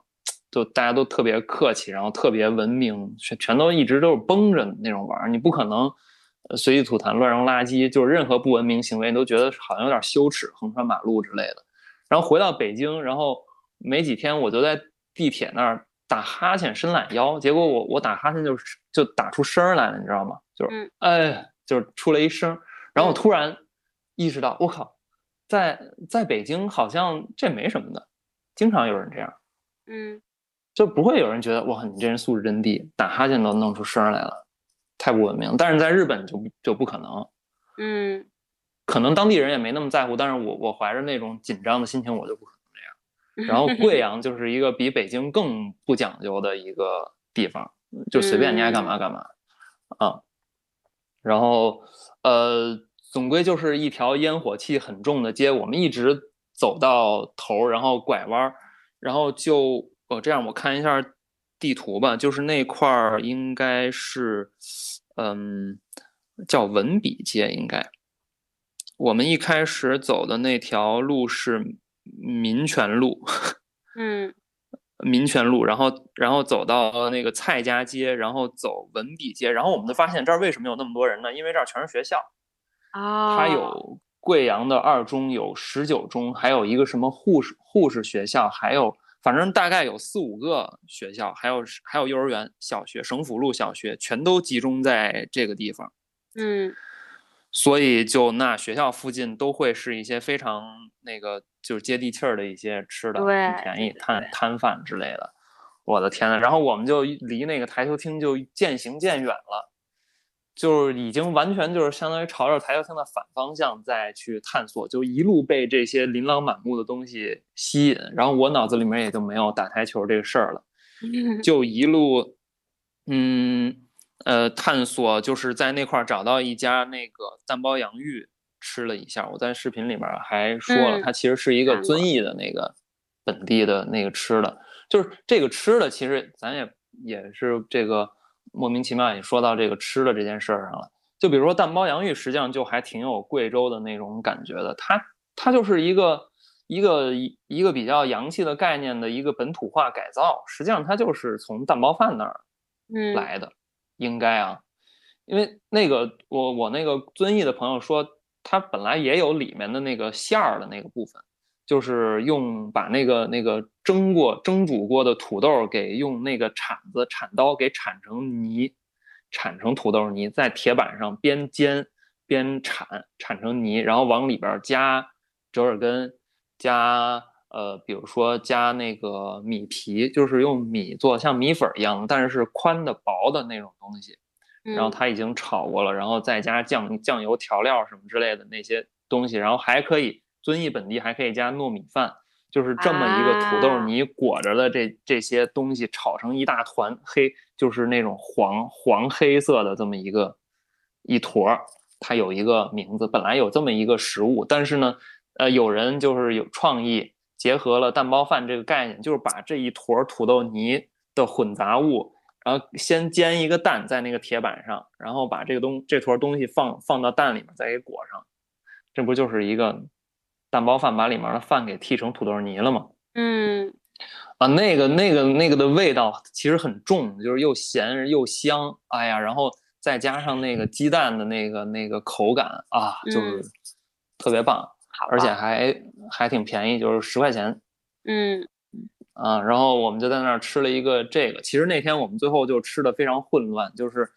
就大家都特别客气，然后特别文明，全全都一直都是绷着那种玩儿，你不可能。随地吐痰、乱扔垃圾，就是任何不文明行为，你都觉得好像有点羞耻，横穿马路之类的。然后回到北京，然后没几天，我就在地铁那儿打哈欠、伸懒腰，结果我我打哈欠就就打出声来了，你知道吗？就是哎，就是出了一声。然后我突然意识到，我靠，在在北京好像这没什么的，经常有人这样，嗯，就不会有人觉得哇，你这人素质真低，打哈欠都弄出声来了。太不文明，但是在日本就就不可能，嗯，可能当地人也没那么在乎，但是我我怀着那种紧张的心情，我就不可能这样。然后贵阳就是一个比北京更不讲究的一个地方，*laughs* 就随便你爱干嘛干嘛，啊，然后呃，总归就是一条烟火气很重的街，我们一直走到头，然后拐弯，然后就哦这样，我看一下。地图吧，就是那块儿应该是，嗯，叫文笔街，应该。我们一开始走的那条路是民权路，嗯，*laughs* 民权路，然后然后走到那个蔡家街，然后走文笔街，然后我们就发现这儿为什么有那么多人呢？因为这儿全是学校，啊，它有贵阳的二中，有十九中，还有一个什么护士护士学校，还有。反正大概有四五个学校，还有还有幼儿园、小学、省府路小学，全都集中在这个地方。嗯，所以就那学校附近都会是一些非常那个就是接地气儿的一些吃的，很便宜摊摊贩之类的。我的天呐，然后我们就离那个台球厅就渐行渐远了。就是已经完全就是相当于朝着台球厅的反方向再去探索，就一路被这些琳琅满目的东西吸引，然后我脑子里面也就没有打台球这个事儿了，*laughs* 就一路，嗯，呃，探索，就是在那块儿找到一家那个蛋包洋芋吃了一下，我在视频里面还说了，它其实是一个遵义的那个本地的那个吃的，就是这个吃的，其实咱也也是这个。莫名其妙也说到这个吃的这件事儿上了，就比如说蛋包洋芋，实际上就还挺有贵州的那种感觉的。它它就是一个一个一一个比较洋气的概念的一个本土化改造，实际上它就是从蛋包饭那儿来的，应该啊，因为那个我我那个遵义的朋友说，他本来也有里面的那个馅儿的那个部分。就是用把那个那个蒸过蒸煮过的土豆给用那个铲子铲刀给铲成泥，铲成土豆泥，在铁板上边煎边铲铲成泥，然后往里边加折耳根，加呃比如说加那个米皮，就是用米做像米粉一样，但是是宽的薄的那种东西，然后它已经炒过了，然后再加酱酱油调料什么之类的那些东西，然后还可以。遵义本地还可以加糯米饭，就是这么一个土豆泥裹着的这这些东西炒成一大团黑，就是那种黄黄黑色的这么一个一坨儿，它有一个名字。本来有这么一个食物，但是呢，呃，有人就是有创意，结合了蛋包饭这个概念，就是把这一坨土豆泥的混杂物，然后先煎一个蛋在那个铁板上，然后把这个东这坨东西放放到蛋里面，再给裹上，这不就是一个。蛋包饭把里面的饭给剔成土豆泥了嘛？嗯，啊，那个、那个、那个的味道其实很重，就是又咸又香。哎呀，然后再加上那个鸡蛋的那个那个口感啊，就是特别棒，而且还还挺便宜，就是十块钱。嗯，啊，然后我们就在那儿吃了一个这个。其实那天我们最后就吃的非常混乱，就是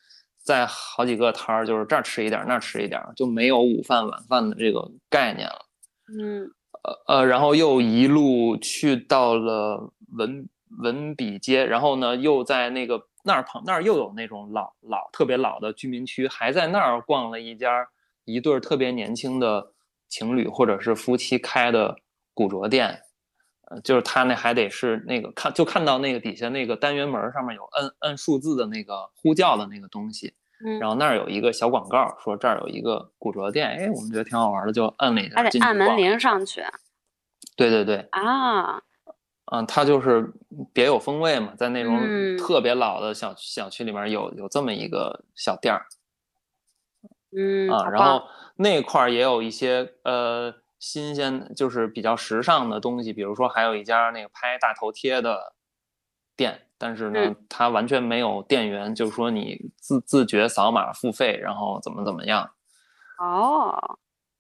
在好几个摊儿，就是这儿吃一点，那儿吃一点，就没有午饭晚饭的这个概念了。嗯，呃呃，然后又一路去到了文文笔街，然后呢，又在那个那儿旁那儿又有那种老老特别老的居民区，还在那儿逛了一家一对特别年轻的情侣或者是夫妻开的古着店，呃，就是他那还得是那个看就看到那个底下那个单元门上面有摁摁数字的那个呼叫的那个东西。然后那儿有一个小广告，说这儿有一个古着店，哎，我们觉得挺好玩的，就摁了一下。还得按门铃上去。对对对。啊。嗯，它就是别有风味嘛，在那种特别老的小小区里面有有这么一个小店儿。嗯。啊，然后那块儿也有一些呃新鲜，就是比较时尚的东西，比如说还有一家那个拍大头贴的店。但是呢，它完全没有店员，就是说你自自觉扫码付费，然后怎么怎么样。哦，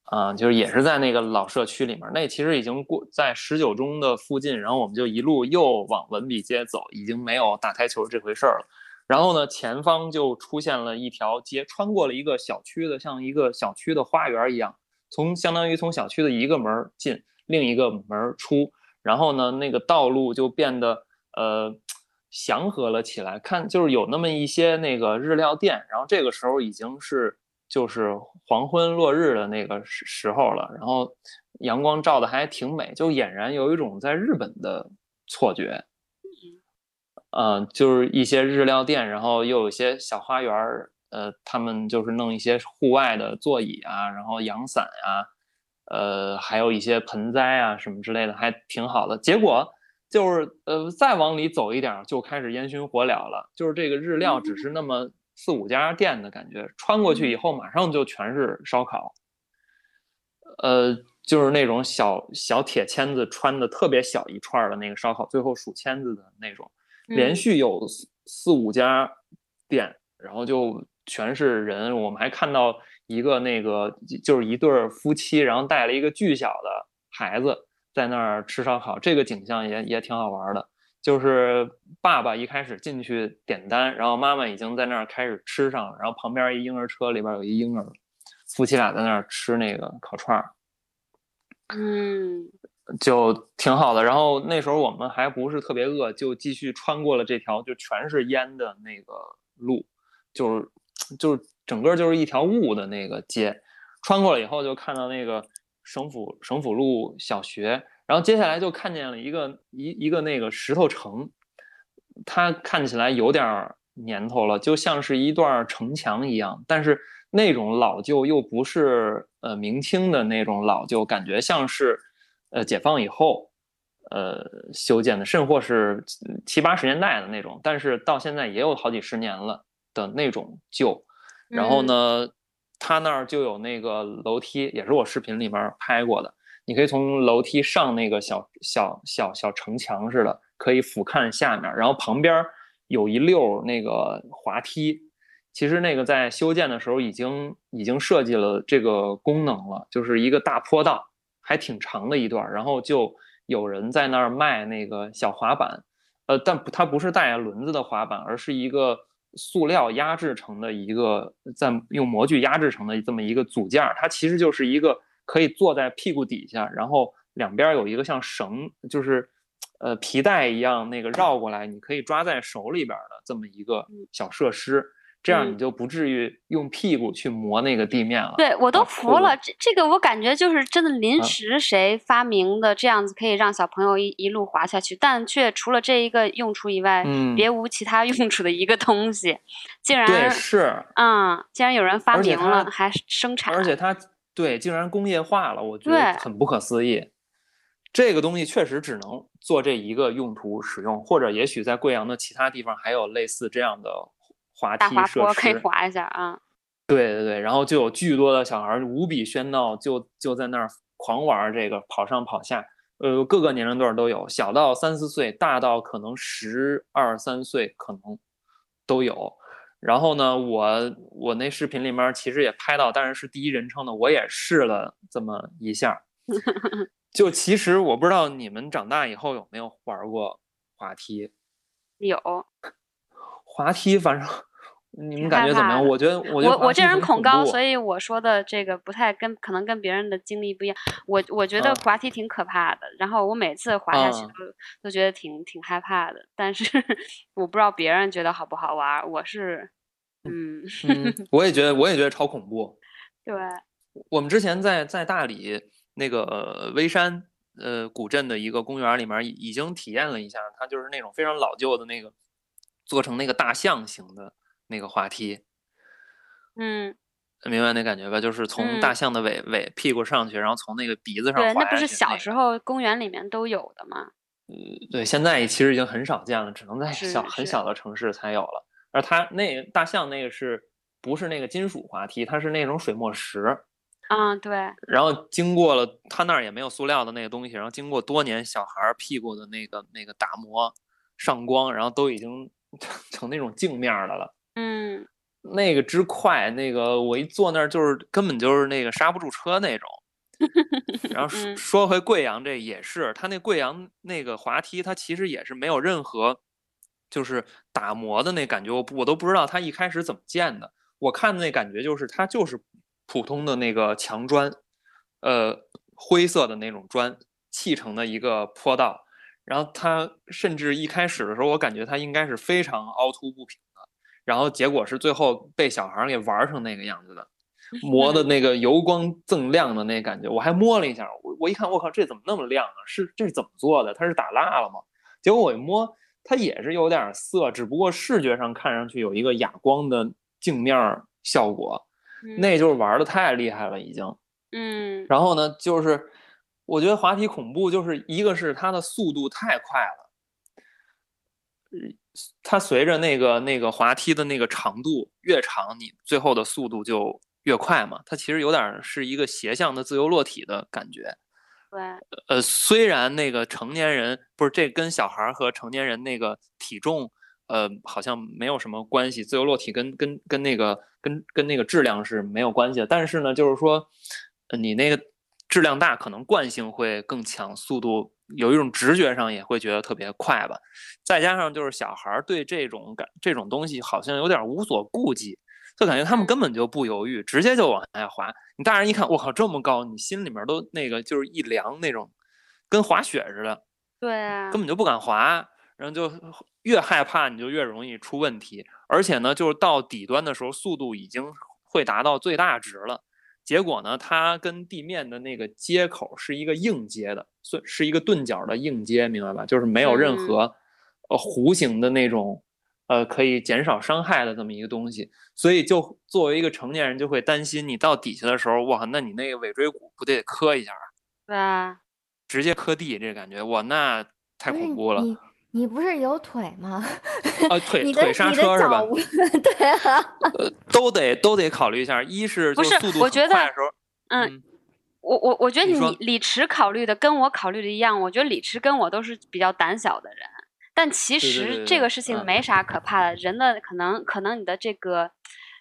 啊，就是也是在那个老社区里面，那其实已经过在十九中的附近，然后我们就一路又往文笔街走，已经没有打台球这回事儿了。然后呢，前方就出现了一条街，穿过了一个小区的，像一个小区的花园一样，从相当于从小区的一个门进，另一个门出，然后呢，那个道路就变得呃。祥和了起来，看就是有那么一些那个日料店，然后这个时候已经是就是黄昏落日的那个时时候了，然后阳光照的还挺美，就俨然有一种在日本的错觉。嗯，就是一些日料店，然后又有一些小花园儿，呃，他们就是弄一些户外的座椅啊，然后阳伞啊，呃，还有一些盆栽啊什么之类的，还挺好的。结果。就是呃，再往里走一点就开始烟熏火燎了，就是这个日料只是那么四五家店的感觉，穿过去以后马上就全是烧烤，呃，就是那种小小铁签子穿的特别小一串的那个烧烤，最后数签子的那种，连续有四五家店，然后就全是人，我们还看到一个那个就是一对夫妻，然后带了一个巨小的孩子。在那儿吃烧烤，这个景象也也挺好玩的。就是爸爸一开始进去点单，然后妈妈已经在那儿开始吃上了，然后旁边一婴儿车里边有一婴儿，夫妻俩在那儿吃那个烤串儿，嗯，就挺好的。然后那时候我们还不是特别饿，就继续穿过了这条就全是烟的那个路，就是就是整个就是一条雾的那个街，穿过了以后就看到那个。省府省府路小学，然后接下来就看见了一个一一个那个石头城，它看起来有点年头了，就像是一段城墙一样，但是那种老旧又不是呃明清的那种老旧，感觉像是呃解放以后呃修建的，甚或是七八十年代的那种，但是到现在也有好几十年了的那种旧，然后呢。他那儿就有那个楼梯，也是我视频里面拍过的。你可以从楼梯上那个小小小小城墙似的，可以俯瞰下面。然后旁边有一溜那个滑梯，其实那个在修建的时候已经已经设计了这个功能了，就是一个大坡道，还挺长的一段。然后就有人在那儿卖那个小滑板，呃，但它不是带轮子的滑板，而是一个。塑料压制成的一个，在用模具压制成的这么一个组件，它其实就是一个可以坐在屁股底下，然后两边有一个像绳，就是呃皮带一样那个绕过来，你可以抓在手里边的这么一个小设施。这样你就不至于用屁股去磨那个地面了。对我都服了，这这个我感觉就是真的临时谁发明的，这样子可以让小朋友一一路滑下去，但却除了这一个用处以外，别无其他用处的一个东西，竟然对是嗯，竟然有人发明了还生产，而且它对竟然工业化了，我觉得很不可思议。这个东西确实只能做这一个用途使用，或者也许在贵阳的其他地方还有类似这样的。滑梯设施可以滑一下啊！对对对，然后就有巨多的小孩无比喧闹，就就在那儿狂玩这个跑上跑下。呃，各个年龄段都有，小到三四岁，大到可能十二三岁可能都有。然后呢，我我那视频里面其实也拍到，但是是第一人称的，我也试了这么一下。*laughs* 就其实我不知道你们长大以后有没有玩过滑梯？有。滑梯，反正你们感觉怎么样？我觉得，我我我这人恐高，所以我说的这个不太跟可能跟别人的经历不一样。我我觉得滑梯挺可怕的，然后我每次滑下去都都觉得挺挺害怕的。但是 *laughs* 我不知道别人觉得好不好玩，我是嗯，我也觉得我也觉得超恐怖。对，我们之前在在大理那个微山呃古镇的一个公园里面已经体验了一下，它就是那种非常老旧的那个。做成那个大象型的那个滑梯，嗯，明白那感觉吧？就是从大象的尾尾屁股上去，然后从那个鼻子上滑下去。对，那不是小时候公园里面都有的吗？嗯，对，现在其实已经很少见了，只能在小很小的城市才有了。而它那大象那个是不是那个金属滑梯？它是那种水墨石。嗯，对。然后经过了，它那儿也没有塑料的那个东西，然后经过多年小孩屁股的那个那个打磨上光，然后都已经。*laughs* 成那种镜面的了，嗯，那个之快，那个我一坐那儿就是根本就是那个刹不住车那种。*laughs* 然后说说回贵阳，这也是他那贵阳那个滑梯，它其实也是没有任何就是打磨的那感觉，我我都不知道它一开始怎么建的。我看那感觉就是它就是普通的那个墙砖，呃，灰色的那种砖砌成的一个坡道。然后他甚至一开始的时候，我感觉他应该是非常凹凸不平的，然后结果是最后被小孩给玩成那个样子的，*laughs* 磨的那个油光锃亮的那感觉。我还摸了一下，我我一看，我靠，这怎么那么亮啊？是这是怎么做的？它是打蜡了吗？结果我一摸，它也是有点色，只不过视觉上看上去有一个哑光的镜面效果，那就是玩的太厉害了已经。嗯，然后呢，就是。我觉得滑梯恐怖就是一个是它的速度太快了，它随着那个那个滑梯的那个长度越长，你最后的速度就越快嘛。它其实有点是一个斜向的自由落体的感觉。对。呃，虽然那个成年人不是这跟小孩和成年人那个体重，呃，好像没有什么关系。自由落体跟跟跟那个跟跟那个质量是没有关系的。但是呢，就是说，你那个质量大，可能惯性会更强，速度。有一种直觉上也会觉得特别快吧，再加上就是小孩对这种感这种东西好像有点无所顾忌，就感觉他们根本就不犹豫，直接就往下滑。你大人一看，我靠，这么高，你心里面都那个就是一凉那种，跟滑雪似的。对啊，根本就不敢滑，然后就越害怕你就越容易出问题，而且呢，就是到底端的时候速度已经会达到最大值了。结果呢，它跟地面的那个接口是一个硬接的，是是一个钝角的硬接，明白吧？就是没有任何呃弧形的那种呃可以减少伤害的这么一个东西，所以就作为一个成年人就会担心，你到底下的时候，哇，那你那个尾椎骨不得磕一下？对啊，直接磕地这感觉，哇，那太恐怖了。你不是有腿吗？*laughs* 啊，腿腿刹车是吧？*laughs* 对啊，*laughs* 都得都得考虑一下。一是不是？我觉得，嗯，我我我觉得你李驰考虑的跟我考虑的一样。我觉得李驰跟我都是比较胆小的人，但其实这个事情没啥可怕的。人的可能可能你的这个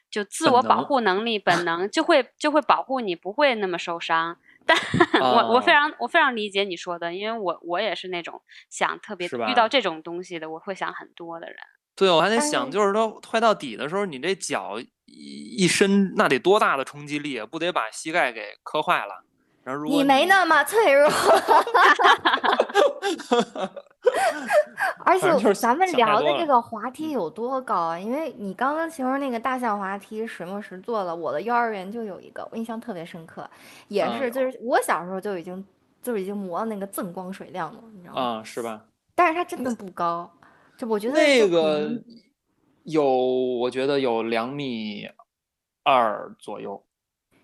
就自我保护能力本能就会就会保护你不会那么受伤。但我我非常我非常理解你说的，因为我我也是那种想特别遇到这种东西的，我会想很多的人。对，我还得想，就是说快到底的时候，你这脚一一伸，那得多大的冲击力啊？不得把膝盖给磕坏了。你没那么脆弱，*laughs* 而且咱们聊的这个滑梯有多高啊？因为你刚刚形容那个大象滑梯，水墨石做了，我的幼儿园就有一个，我印象特别深刻，也是就是我小时候就已经就已经磨到那个锃光水亮了，你知道吗？啊，是吧？但是它真的不高，就我觉得那个有，我觉得有两米二左右。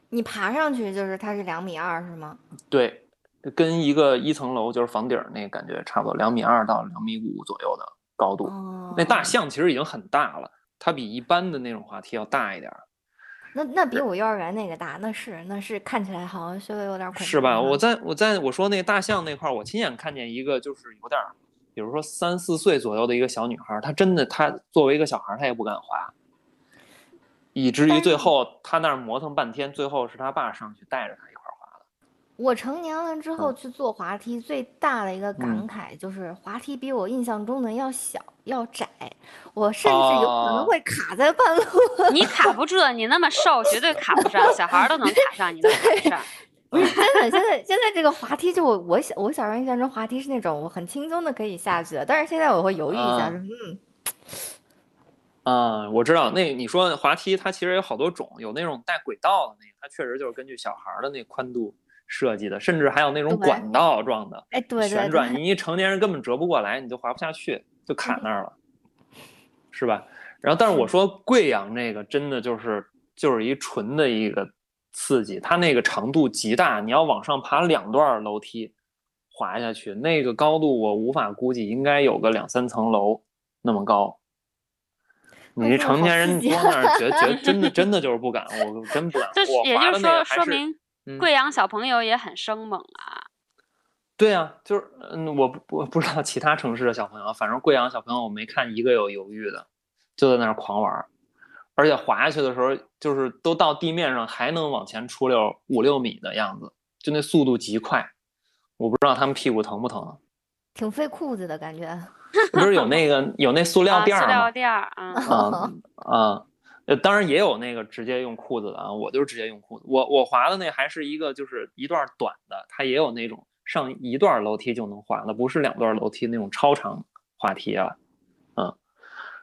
你爬上去就是它是两米二是吗？对，跟一个一层楼就是房顶那个感觉差不多，两米二到两米五左右的高度。那大象其实已经很大了，它比一般的那种滑梯要大一点。那那比我幼儿园那个大，那是那是看起来好像稍微有点恐是吧？我在我在我说那大象那块儿，我亲眼看见一个就是有点，比如说三四岁左右的一个小女孩，她真的她作为一个小孩，她也不敢滑。以至于最后他那儿磨蹭半天，最后是他爸上去带着他一块儿滑的。我成年了之后去坐滑梯，最大的一个感慨就是滑梯比我印象中的要小要窄，我甚至有可能会卡在半路。你卡不住，你那么瘦，绝对卡不上，小孩都能卡上，你能卡上？不是真的，现在现在这个滑梯就我我小我小时候印象中滑梯是那种我很轻松的可以下去的，但是现在我会犹豫一下，说嗯。啊，我知道那你说滑梯，它其实有好多种，有那种带轨道的那个，它确实就是根据小孩的那宽度设计的，甚至还有那种管道状的，哎，对旋转，你一成年人根本折不过来，你就滑不下去，就卡那儿了，是吧？然后，但是我说贵阳那个真的就是就是一纯的一个刺激，它那个长度极大，你要往上爬两段楼梯滑下去，那个高度我无法估计，应该有个两三层楼那么高。你成年人光那儿，觉 *laughs* 觉真的真的就是不敢，我真不敢。这也就是说，说明贵阳小朋友也很生猛啊。对啊，就是嗯，我不我不知道其他城市的小朋友，反正贵阳小朋友我没看一个有犹豫的，就在那儿狂玩，而且滑下去的时候，就是都到地面上还能往前出溜五六米的样子，就那速度极快。我不知道他们屁股疼不疼，挺费裤子的感觉。*laughs* 不是有那个有那塑料垫儿吗？塑料垫儿啊啊呃，当然也有那个直接用裤子的啊，我就是直接用裤子。我我滑的那还是一个就是一段短的，它也有那种上一段楼梯就能滑的，不是两段楼梯那种超长滑梯啊。嗯，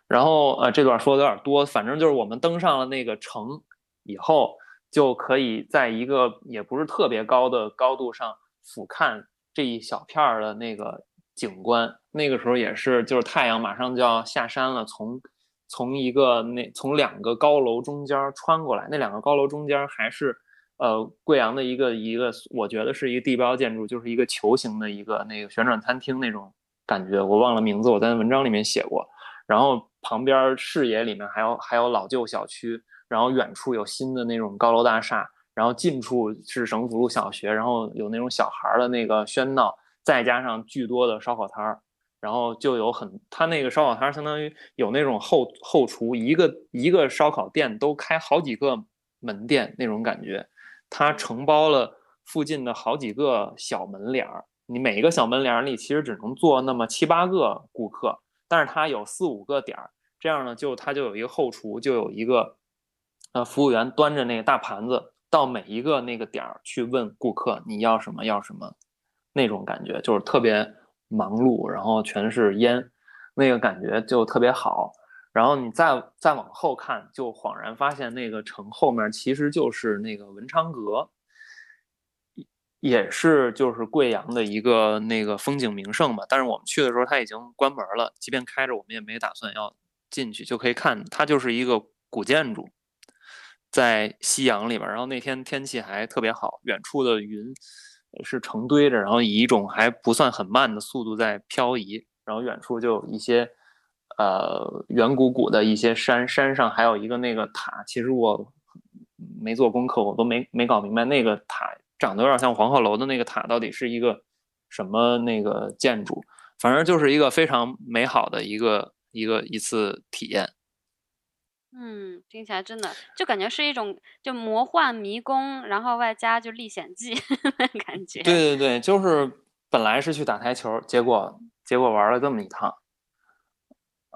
然后呃这段说的有点多，反正就是我们登上了那个城以后，就可以在一个也不是特别高的高度上俯瞰这一小片儿的那个景观。那个时候也是，就是太阳马上就要下山了，从从一个那从两个高楼中间穿过来，那两个高楼中间还是呃贵阳的一个一个，我觉得是一个地标建筑，就是一个球形的一个那个旋转餐厅那种感觉，我忘了名字，我在文章里面写过。然后旁边视野里面还有还有老旧小区，然后远处有新的那种高楼大厦，然后近处是省府路小学，然后有那种小孩的那个喧闹，再加上巨多的烧烤摊儿。然后就有很，他那个烧烤摊儿相当于有那种后后厨，一个一个烧烤店都开好几个门店那种感觉，他承包了附近的好几个小门脸儿，你每一个小门脸儿里其实只能坐那么七八个顾客，但是他有四五个点儿，这样呢就他就有一个后厨，就有一个呃服务员端着那个大盘子到每一个那个点儿去问顾客你要什么要什么，那种感觉就是特别。忙碌，然后全是烟，那个感觉就特别好。然后你再再往后看，就恍然发现那个城后面其实就是那个文昌阁，也是就是贵阳的一个那个风景名胜吧。但是我们去的时候它已经关门了，即便开着，我们也没打算要进去，就可以看它就是一个古建筑，在夕阳里边。然后那天天气还特别好，远处的云。是成堆着，然后以一种还不算很慢的速度在漂移，然后远处就一些，呃，圆鼓鼓的一些山，山上还有一个那个塔。其实我没做功课，我都没没搞明白那个塔长得有点像黄鹤楼的那个塔到底是一个什么那个建筑。反正就是一个非常美好的一个一个一次体验。嗯，听起来真的就感觉是一种就魔幻迷宫，然后外加就历险记 *laughs* 的感觉。对对对，就是本来是去打台球，结果结果玩了这么一趟。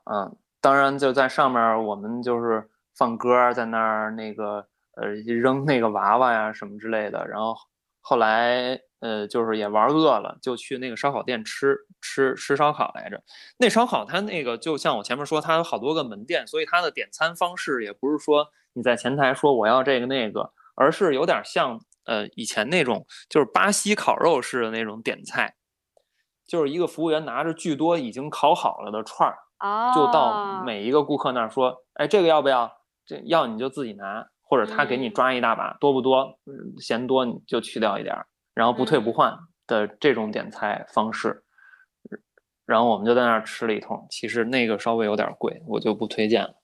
嗯，当然就在上面，我们就是放歌，在那儿那个呃扔那个娃娃呀什么之类的，然后后来。呃，就是也玩饿了，就去那个烧烤店吃吃吃烧烤来着。那烧烤它那个就像我前面说，它有好多个门店，所以它的点餐方式也不是说你在前台说我要这个那个，而是有点像呃以前那种就是巴西烤肉式的那种点菜，就是一个服务员拿着巨多已经烤好了的串儿，就到每一个顾客那儿说，哎，这个要不要？这要你就自己拿，或者他给你抓一大把，多不多？嫌多你就去掉一点儿。然后不退不换的这种点菜方式，然后我们就在那儿吃了一通。其实那个稍微有点贵，我就不推荐了。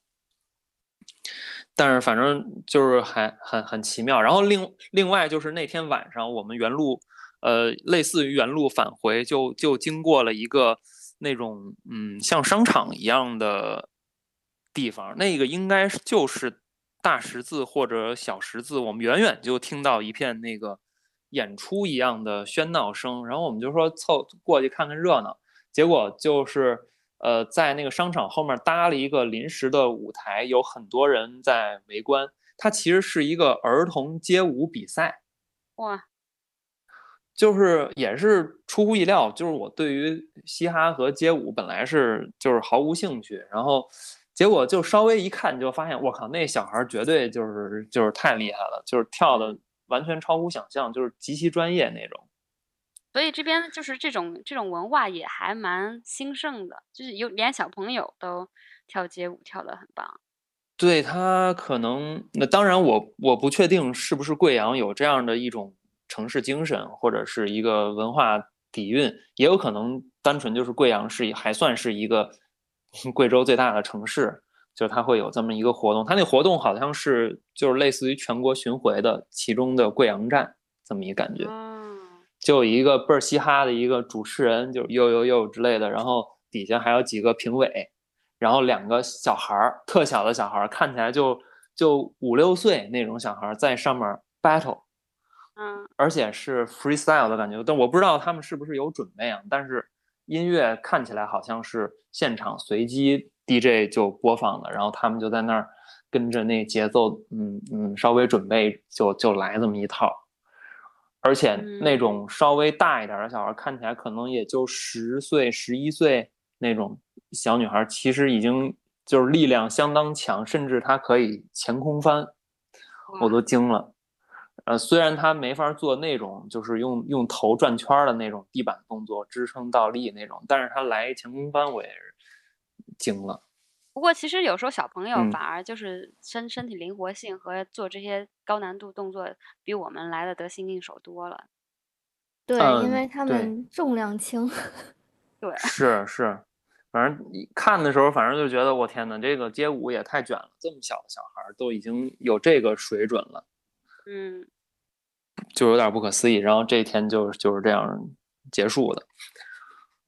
但是反正就是还很很奇妙。然后另另外就是那天晚上我们原路，呃，类似于原路返回，就就经过了一个那种嗯像商场一样的地方。那个应该就是大十字或者小十字。我们远远就听到一片那个。演出一样的喧闹声，然后我们就说凑过去看看热闹，结果就是呃，在那个商场后面搭了一个临时的舞台，有很多人在围观。它其实是一个儿童街舞比赛，哇，就是也是出乎意料，就是我对于嘻哈和街舞本来是就是毫无兴趣，然后结果就稍微一看你就发现，我靠，那小孩绝对就是就是太厉害了，就是跳的。完全超乎想象，就是极其专业那种。所以这边就是这种这种文化也还蛮兴盛的，就是有连小朋友都跳街舞跳得很棒。对他可能那当然我我不确定是不是贵阳有这样的一种城市精神或者是一个文化底蕴，也有可能单纯就是贵阳是还算是一个贵州最大的城市。就它会有这么一个活动，它那活动好像是就是类似于全国巡回的其中的贵阳站这么一感觉，就有一个倍儿嘻哈的一个主持人，就是呦呦呦之类的，然后底下还有几个评委，然后两个小孩儿，特小的小孩儿，看起来就就五六岁那种小孩儿在上面 battle，嗯，而且是 freestyle 的感觉，但我不知道他们是不是有准备啊，但是音乐看起来好像是现场随机。DJ 就播放的，然后他们就在那儿跟着那节奏，嗯嗯，稍微准备就就来这么一套，而且那种稍微大一点的小孩，看起来可能也就十岁、十一岁那种小女孩，其实已经就是力量相当强，甚至她可以前空翻，我都惊了。呃，虽然他没法做那种就是用用头转圈的那种地板动作支撑倒立那种，但是他来前空翻，我也是。惊了，不过其实有时候小朋友反而就是身身体灵活性和做这些高难度动作比我们来的得心应手多了。对，因为他们重量轻。*laughs* 对，是是，反正看的时候，反正就觉得我天哪，这个街舞也太卷了，这么小的小孩都已经有这个水准了，嗯，就有点不可思议。然后这一天就就是这样结束的，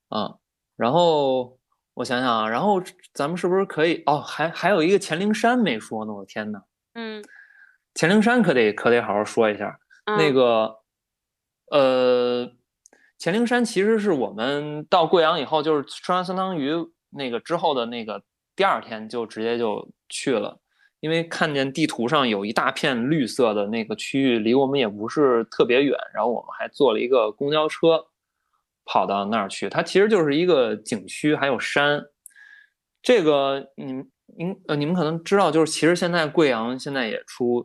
啊，然后我想想啊，然后咱们是不是可以哦？还还有一个黔灵山没说呢，我天哪，嗯，黔灵山可得可得好好说一下，那个，呃。黔灵山其实是我们到贵阳以后，就是吃完酸汤鱼那个之后的那个第二天就直接就去了，因为看见地图上有一大片绿色的那个区域，离我们也不是特别远，然后我们还坐了一个公交车跑到那儿去。它其实就是一个景区，还有山。这个你们您呃你们可能知道，就是其实现在贵阳现在也出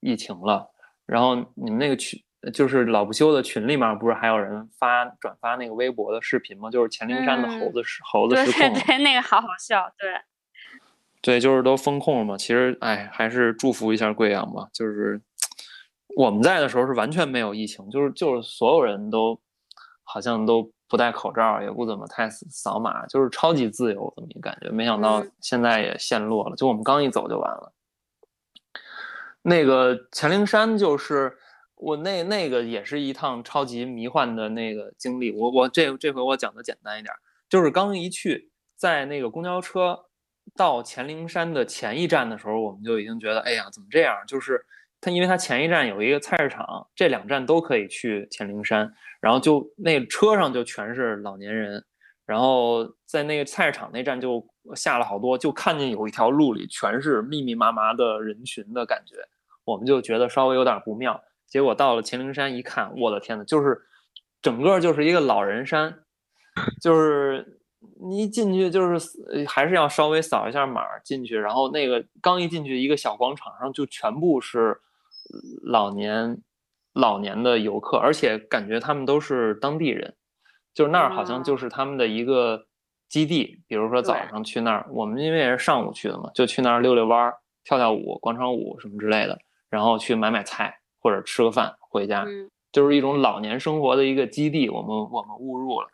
疫情了，然后你们那个群。就是老不休的群里面，不是还有人发转发那个微博的视频吗？就是黔灵山的猴子失猴子失控，对对，那个好好笑，对，对，就是都封控了嘛。其实，哎，还是祝福一下贵阳吧。就是我们在的时候是完全没有疫情，就是就是所有人都好像都不戴口罩，也不怎么太扫码，就是超级自由这么一感觉。没想到现在也陷落了，就我们刚一走就完了。那个黔灵山就是。我那那个也是一趟超级迷幻的那个经历，我我这这回我讲的简单一点，就是刚一去，在那个公交车到乾陵山的前一站的时候，我们就已经觉得，哎呀，怎么这样？就是它，因为它前一站有一个菜市场，这两站都可以去乾陵山，然后就那车上就全是老年人，然后在那个菜市场那站就下了好多，就看见有一条路里全是密密麻麻的人群的感觉，我们就觉得稍微有点不妙。结果到了乾陵山一看，我的天呐，就是整个就是一个老人山，就是你一进去就是还是要稍微扫一下码进去，然后那个刚一进去一个小广场上就全部是老年老年的游客，而且感觉他们都是当地人，就是那儿好像就是他们的一个基地。比如说早上去那儿，我们因为也是上午去的嘛，就去那儿溜溜弯儿、跳跳舞、广场舞什么之类的，然后去买买菜。或者吃个饭回家，就是一种老年生活的一个基地。我们我们误入了，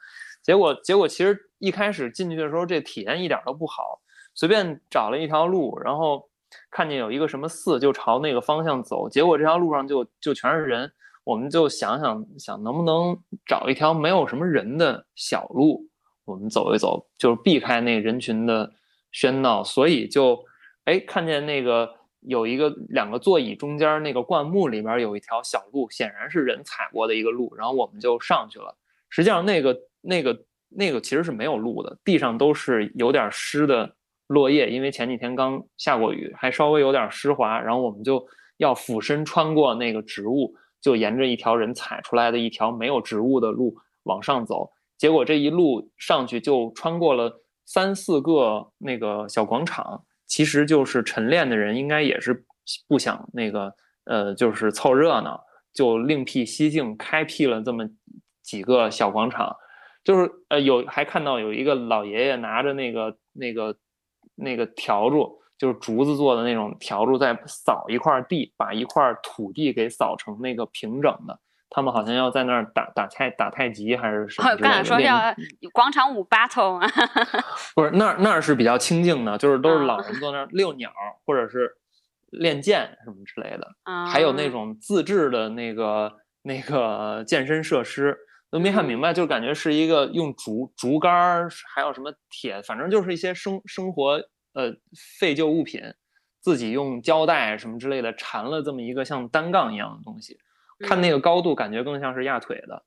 结果结果其实一开始进去的时候，这体验一点都不好。随便找了一条路，然后看见有一个什么寺，就朝那个方向走。结果这条路上就就全是人，我们就想想想能不能找一条没有什么人的小路，我们走一走，就是避开那人群的喧闹。所以就哎看见那个。有一个两个座椅中间那个灌木里边有一条小路，显然是人踩过的一个路，然后我们就上去了。实际上那个那个那个其实是没有路的，地上都是有点湿的落叶，因为前几天刚下过雨，还稍微有点湿滑。然后我们就要俯身穿过那个植物，就沿着一条人踩出来的一条没有植物的路往上走。结果这一路上去就穿过了三四个那个小广场。其实就是晨练的人，应该也是不想那个，呃，就是凑热闹，就另辟蹊径，开辟了这么几个小广场。就是呃，有还看到有一个老爷爷拿着那个那个那个笤帚，就是竹子做的那种笤帚，在扫一块地，把一块土地给扫成那个平整的。他们好像要在那儿打打太打太极还是什么？刚才说要 *laughs* 广场舞 battle 吗？*laughs* 不是，那儿那儿是比较清静的，就是都是老人坐那儿遛鸟，或者是练剑什么之类的。还有那种自制的那个那个健身设施，都没看明白，就感觉是一个用竹竹竿还有什么铁，反正就是一些生生活呃废旧物品，自己用胶带什么之类的缠了这么一个像单杠一样的东西。看那个高度，感觉更像是压腿的。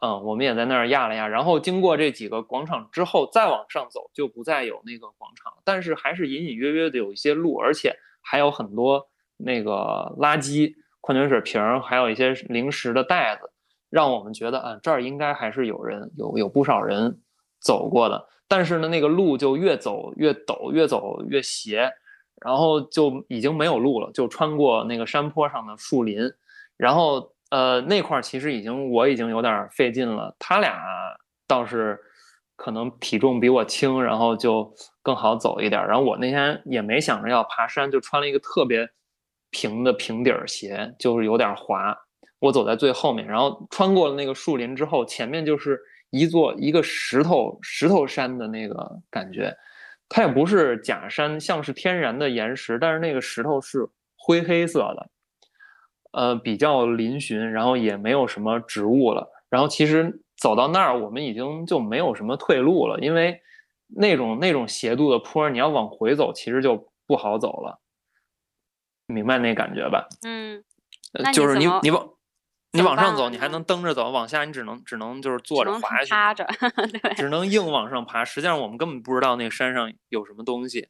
嗯，我们也在那儿压了压，然后经过这几个广场之后，再往上走就不再有那个广场，但是还是隐隐约约的有一些路，而且还有很多那个垃圾、矿泉水瓶，还有一些零食的袋子，让我们觉得啊，这儿应该还是有人有有不少人走过的。但是呢，那个路就越走越陡，越走越斜。然后就已经没有路了，就穿过那个山坡上的树林，然后呃那块儿其实已经我已经有点费劲了，他俩倒是可能体重比我轻，然后就更好走一点。然后我那天也没想着要爬山，就穿了一个特别平的平底儿鞋，就是有点滑。我走在最后面，然后穿过了那个树林之后，前面就是一座一个石头石头山的那个感觉，它也不是假山，像是天然的岩石，但是那个石头是灰黑色的，呃，比较嶙峋，然后也没有什么植物了。然后其实走到那儿，我们已经就没有什么退路了，因为那种那种斜度的坡，你要往回走，其实就不好走了。明白那感觉吧？嗯，就是你你往。你往上走，你还能蹬着走；往下，你只能只能就是坐着滑下去，*laughs* 只能硬往上爬。实际上，我们根本不知道那个山上有什么东西。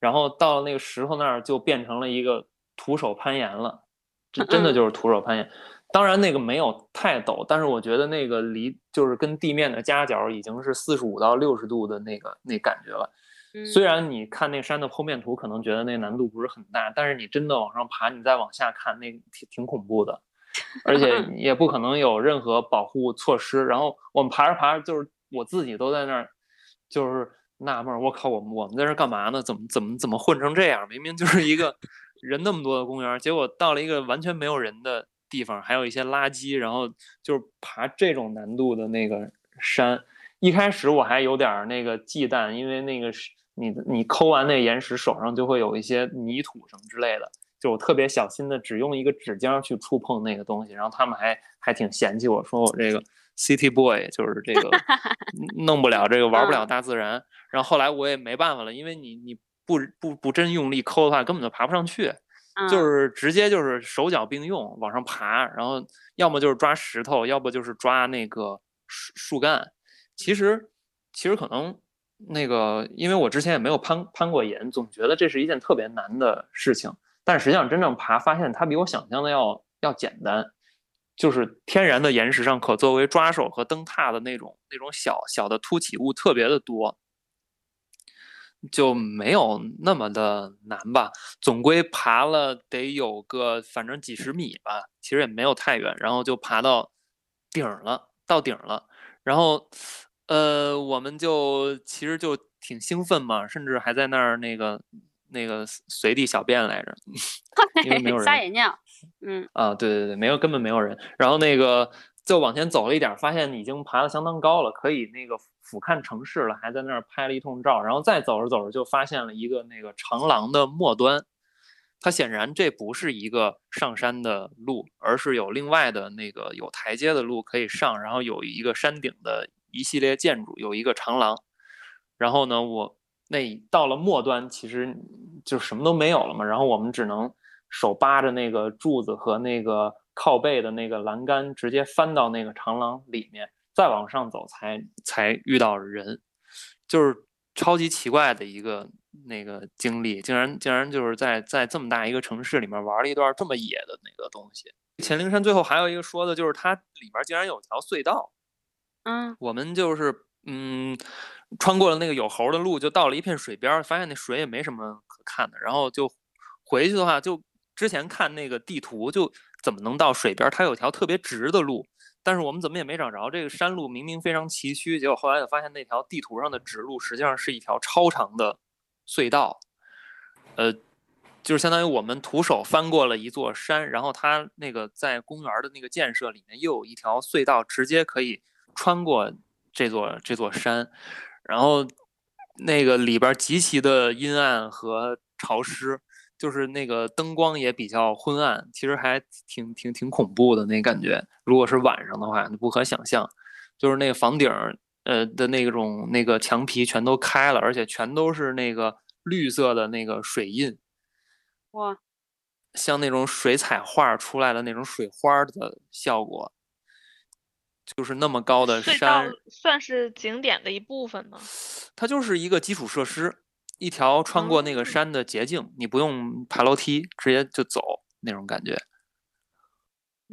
然后到了那个石头那儿，就变成了一个徒手攀岩了。这真的就是徒手攀岩。当然，那个没有太陡，但是我觉得那个离就是跟地面的夹角已经是四十五到六十度的那个那感觉了。虽然你看那山的剖面图，可能觉得那难度不是很大，但是你真的往上爬，你再往下看，那挺挺恐怖的。而且 *laughs* 也不可能有任何保护措施。然后我们爬着爬着，就是我自己都在那儿，就是纳闷儿，我靠，我们我们在这干嘛呢？怎么怎么怎么混成这样？明明就是一个 *laughs* 人那么多的公园，结果到了一个完全没有人的地方，还有一些垃圾。然后就是爬这种难度的那个山，一开始我还有点那个忌惮，因为那个是你你抠完那岩石，手上就会有一些泥土什么之类的。就我特别小心的，只用一个指尖去触碰那个东西，然后他们还还挺嫌弃我说我这个 *laughs* city boy 就是这个 *laughs* 弄不了这个玩不了大自然。然后后来我也没办法了，因为你你不不不真用力抠的话，根本就爬不上去，就是直接就是手脚并用往上爬，然后要么就是抓石头，要不就是抓那个树树干。其实其实可能那个，因为我之前也没有攀攀过岩，总觉得这是一件特别难的事情。但实际上，真正爬发现它比我想象的要要简单，就是天然的岩石上可作为抓手和蹬踏的那种那种小小的凸起物特别的多，就没有那么的难吧。总归爬了得有个反正几十米吧，其实也没有太远，然后就爬到顶了，到顶了。然后，呃，我们就其实就挺兴奋嘛，甚至还在那儿那个。那个随地小便来着，*laughs* 因为没有人撒野尿，嗯啊，对对对，没有根本没有人。然后那个就往前走了一点，发现已经爬得相当高了，可以那个俯瞰城市了，还在那儿拍了一通照。然后再走着走着，就发现了一个那个长廊的末端，它显然这不是一个上山的路，而是有另外的那个有台阶的路可以上，然后有一个山顶的一系列建筑，有一个长廊。然后呢，我。那到了末端，其实就什么都没有了嘛。然后我们只能手扒着那个柱子和那个靠背的那个栏杆，直接翻到那个长廊里面，再往上走，才才遇到人。就是超级奇怪的一个那个经历，竟然竟然就是在在这么大一个城市里面玩了一段这么野的那个东西。黔灵山最后还有一个说的就是它里面竟然有条隧道。嗯，我们就是嗯。穿过了那个有猴的路，就到了一片水边，发现那水也没什么可看的。然后就回去的话，就之前看那个地图，就怎么能到水边？它有条特别直的路，但是我们怎么也没找着。这个山路明明非常崎岖，结果后来就发现那条地图上的直路实际上是一条超长的隧道。呃，就是相当于我们徒手翻过了一座山，然后它那个在公园的那个建设里面又有一条隧道，直接可以穿过这座这座山。然后，那个里边极其的阴暗和潮湿，就是那个灯光也比较昏暗，其实还挺挺挺恐怖的那感觉。如果是晚上的话，不可想象。就是那个房顶呃的那种那个墙皮全都开了，而且全都是那个绿色的那个水印，哇，像那种水彩画出来的那种水花的效果。就是那么高的山，算是景点的一部分吗？它就是一个基础设施，一条穿过那个山的捷径，你不用爬楼梯，直接就走那种感觉。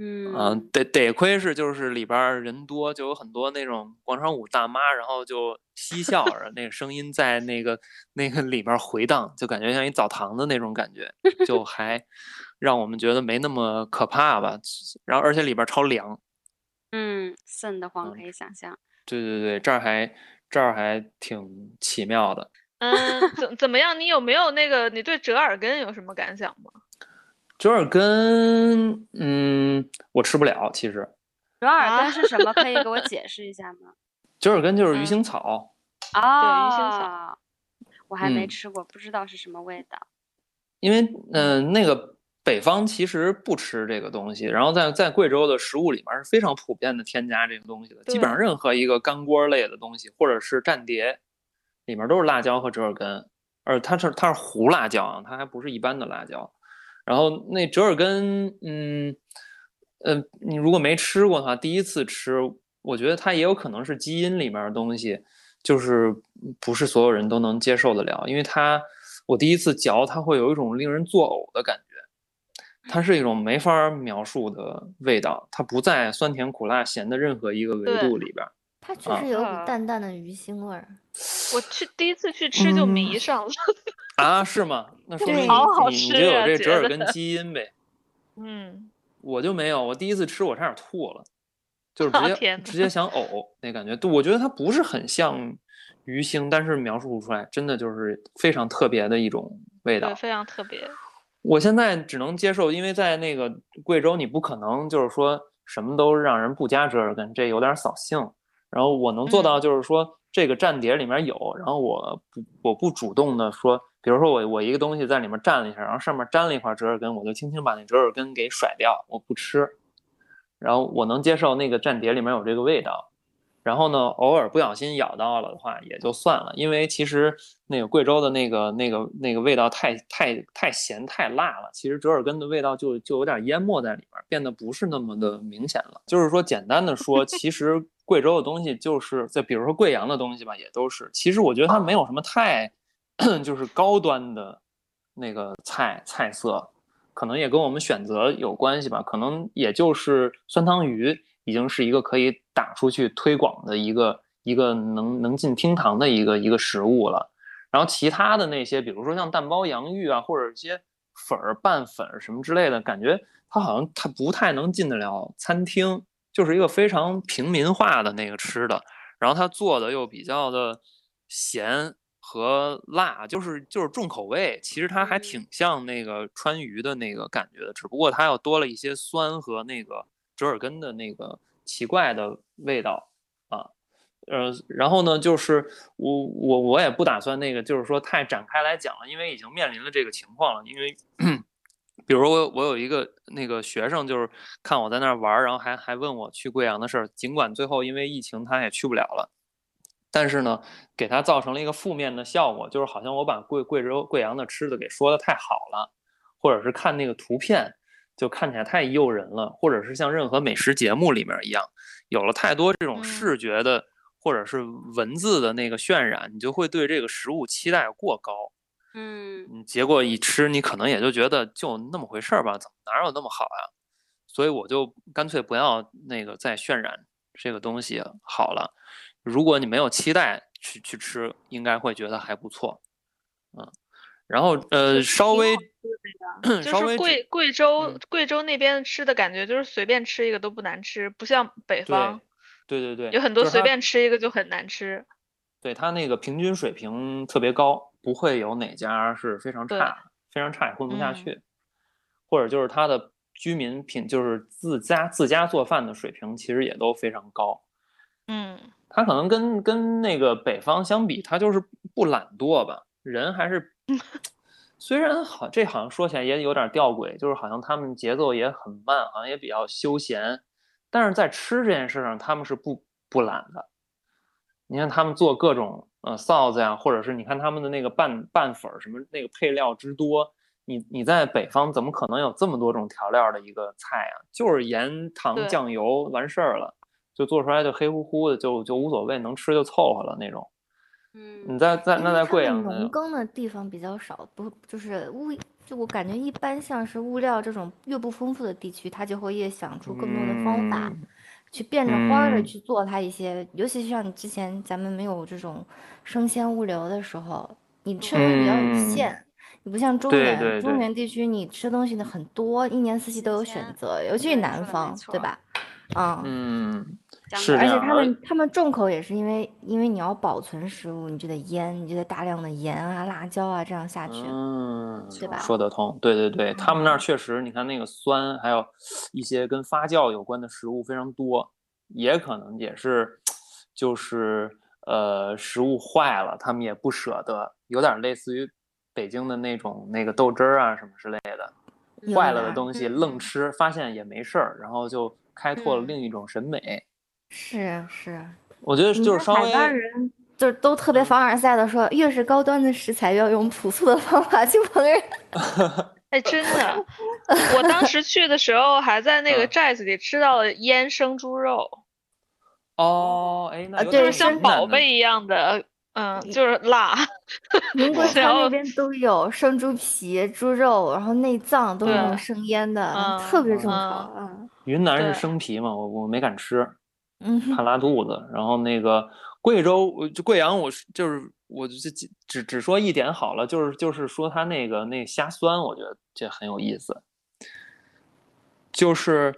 嗯，得得亏是就是里边人多，就有很多那种广场舞大妈，然后就嬉笑着，那个声音在那个那个里边回荡，就感觉像一澡堂的那种感觉，就还让我们觉得没那么可怕吧。然后而且里边超凉。嗯，瘆得慌，可以想象。对对对，这儿还这儿还挺奇妙的。嗯，*laughs* 怎怎么样？你有没有那个？你对折耳根有什么感想吗？折耳根，嗯，我吃不了。其实，折耳根是什么？可以给我解 *laughs* 释一下吗？折耳根就是鱼腥草。啊，对，鱼腥草，我还没吃过，不知道是什么味道。因为，嗯，那个北方其实不吃这个东西，然后在在贵州的食物里面是非常普遍的添加这个东西的。基本上任何一个干锅类的东西，或者是蘸碟，里面都是辣椒和折耳根，而它是它是胡辣椒啊，它还不是一般的辣椒。然后那折耳根，嗯，呃，你如果没吃过的话，第一次吃，我觉得它也有可能是基因里面的东西。就是不是所有人都能接受得了，因为它，我第一次嚼，它会有一种令人作呕的感觉，它是一种没法描述的味道，它不在酸甜苦辣咸的任何一个维度里边。它确实有股淡淡的鱼腥味儿。我去第一次去吃就迷上了。啊，是吗？那说明你你就有这折耳根基因呗。*laughs* 嗯，我就没有，我第一次吃我差点吐了。就是 *laughs* 直接直接想呕那感觉，对，我觉得它不是很像鱼腥，但是描述不出来，真的就是非常特别的一种味道，非常特别。我现在只能接受，因为在那个贵州，你不可能就是说什么都让人不加折耳根，这有点扫兴。然后我能做到就是说，这个蘸碟里面有，然后我不我不主动的说，比如说我我一个东西在里面蘸了一下，然后上面粘了一块折耳根，我就轻轻把那折耳根给甩掉，我不吃。然后我能接受那个蘸碟里面有这个味道，然后呢，偶尔不小心咬到了的话也就算了，因为其实那个贵州的那个那个那个味道太太太咸太辣了，其实折耳根的味道就就有点淹没在里面，变得不是那么的明显了。就是说，简单的说，其实贵州的东西就是在比如说贵阳的东西吧，也都是。其实我觉得它没有什么太就是高端的那个菜菜色。可能也跟我们选择有关系吧，可能也就是酸汤鱼已经是一个可以打出去推广的一个一个能能进厅堂的一个一个食物了。然后其他的那些，比如说像蛋包洋芋啊，或者一些粉儿拌粉什么之类的，感觉它好像它不太能进得了餐厅，就是一个非常平民化的那个吃的。然后它做的又比较的咸。和辣就是就是重口味，其实它还挺像那个川渝的那个感觉的，只不过它又多了一些酸和那个折耳根的那个奇怪的味道啊，呃，然后呢，就是我我我也不打算那个，就是说太展开来讲了，因为已经面临了这个情况了，因为比如我我有一个那个学生，就是看我在那儿玩，然后还还问我去贵阳的事儿，尽管最后因为疫情他也去不了了。但是呢，给他造成了一个负面的效果，就是好像我把贵贵州贵阳的吃的给说的太好了，或者是看那个图片就看起来太诱人了，或者是像任何美食节目里面一样，有了太多这种视觉的或者是文字的那个渲染，你就会对这个食物期待过高，嗯，结果一吃你可能也就觉得就那么回事儿吧，怎么哪有那么好呀？所以我就干脆不要那个再渲染这个东西好了。如果你没有期待去去吃，应该会觉得还不错，嗯，然后呃稍微，就是 *clears throat* 贵贵州贵州那边吃的感觉，就是随便吃一个都不难吃，不像北方，对对对，有很多随便吃一个就很难吃。对他那个平均水平特别高，不会有哪家是非常差，非常差也混不下去，或者就是他的居民品就是自家自家做饭的水平其实也都非常高，嗯。他可能跟跟那个北方相比，他就是不懒惰吧，人还是 *laughs* 虽然好，这好像说起来也有点吊诡，就是好像他们节奏也很慢，好像也比较休闲，但是在吃这件事上，他们是不不懒的。你看他们做各种呃臊子呀，或者是你看他们的那个拌拌粉什么那个配料之多，你你在北方怎么可能有这么多种调料的一个菜啊？就是盐糖酱油完事儿了。就做出来就黑乎乎的，就就无所谓，能吃就凑合了那种。嗯，你在在那在贵阳农耕的地方比较少，不就是物就我感觉一般像是物料这种越不丰富的地区，他就会越想出更多的方法，去变着花的去做它一些。尤其是像你之前咱们没有这种生鲜物流的时候，你吃的比较有限。你不像中原，中原地区你吃东西的很多，一年四季都有选择，尤其是南方，对吧？嗯嗯，是而且他们他们重口也是因为因为你要保存食物，你就得腌，你就得大量的盐啊、辣椒啊这样下去，嗯，对吧？说得通，对对对，他们那儿确实，你看那个酸，还有一些跟发酵有关的食物非常多，也可能也是就是呃食物坏了，他们也不舍得，有点类似于北京的那种那个豆汁儿啊什么之类的，坏了的东西愣吃，发现也没事儿，然后就开拓了另一种审美。是啊是啊，我觉得就是稍微。就是都特别凡尔赛的说，越是高端的食材，要用朴素的方法去烹饪。*laughs* 哎，真的，我当时去的时候还在那个寨子里吃到了腌生猪肉。哦，哎，那就是像宝贝一样的，嗯，就是辣。宁国 *laughs* 川那边都有生猪皮、猪肉，然后内脏都是用生腌的，特别重口。嗯，云南是生皮嘛，我我没敢吃，嗯，怕拉肚子。然后那个。贵州，贵阳，我是就是我就只只说一点好了，就是就是说它那个那虾酸，我觉得这很有意思。就是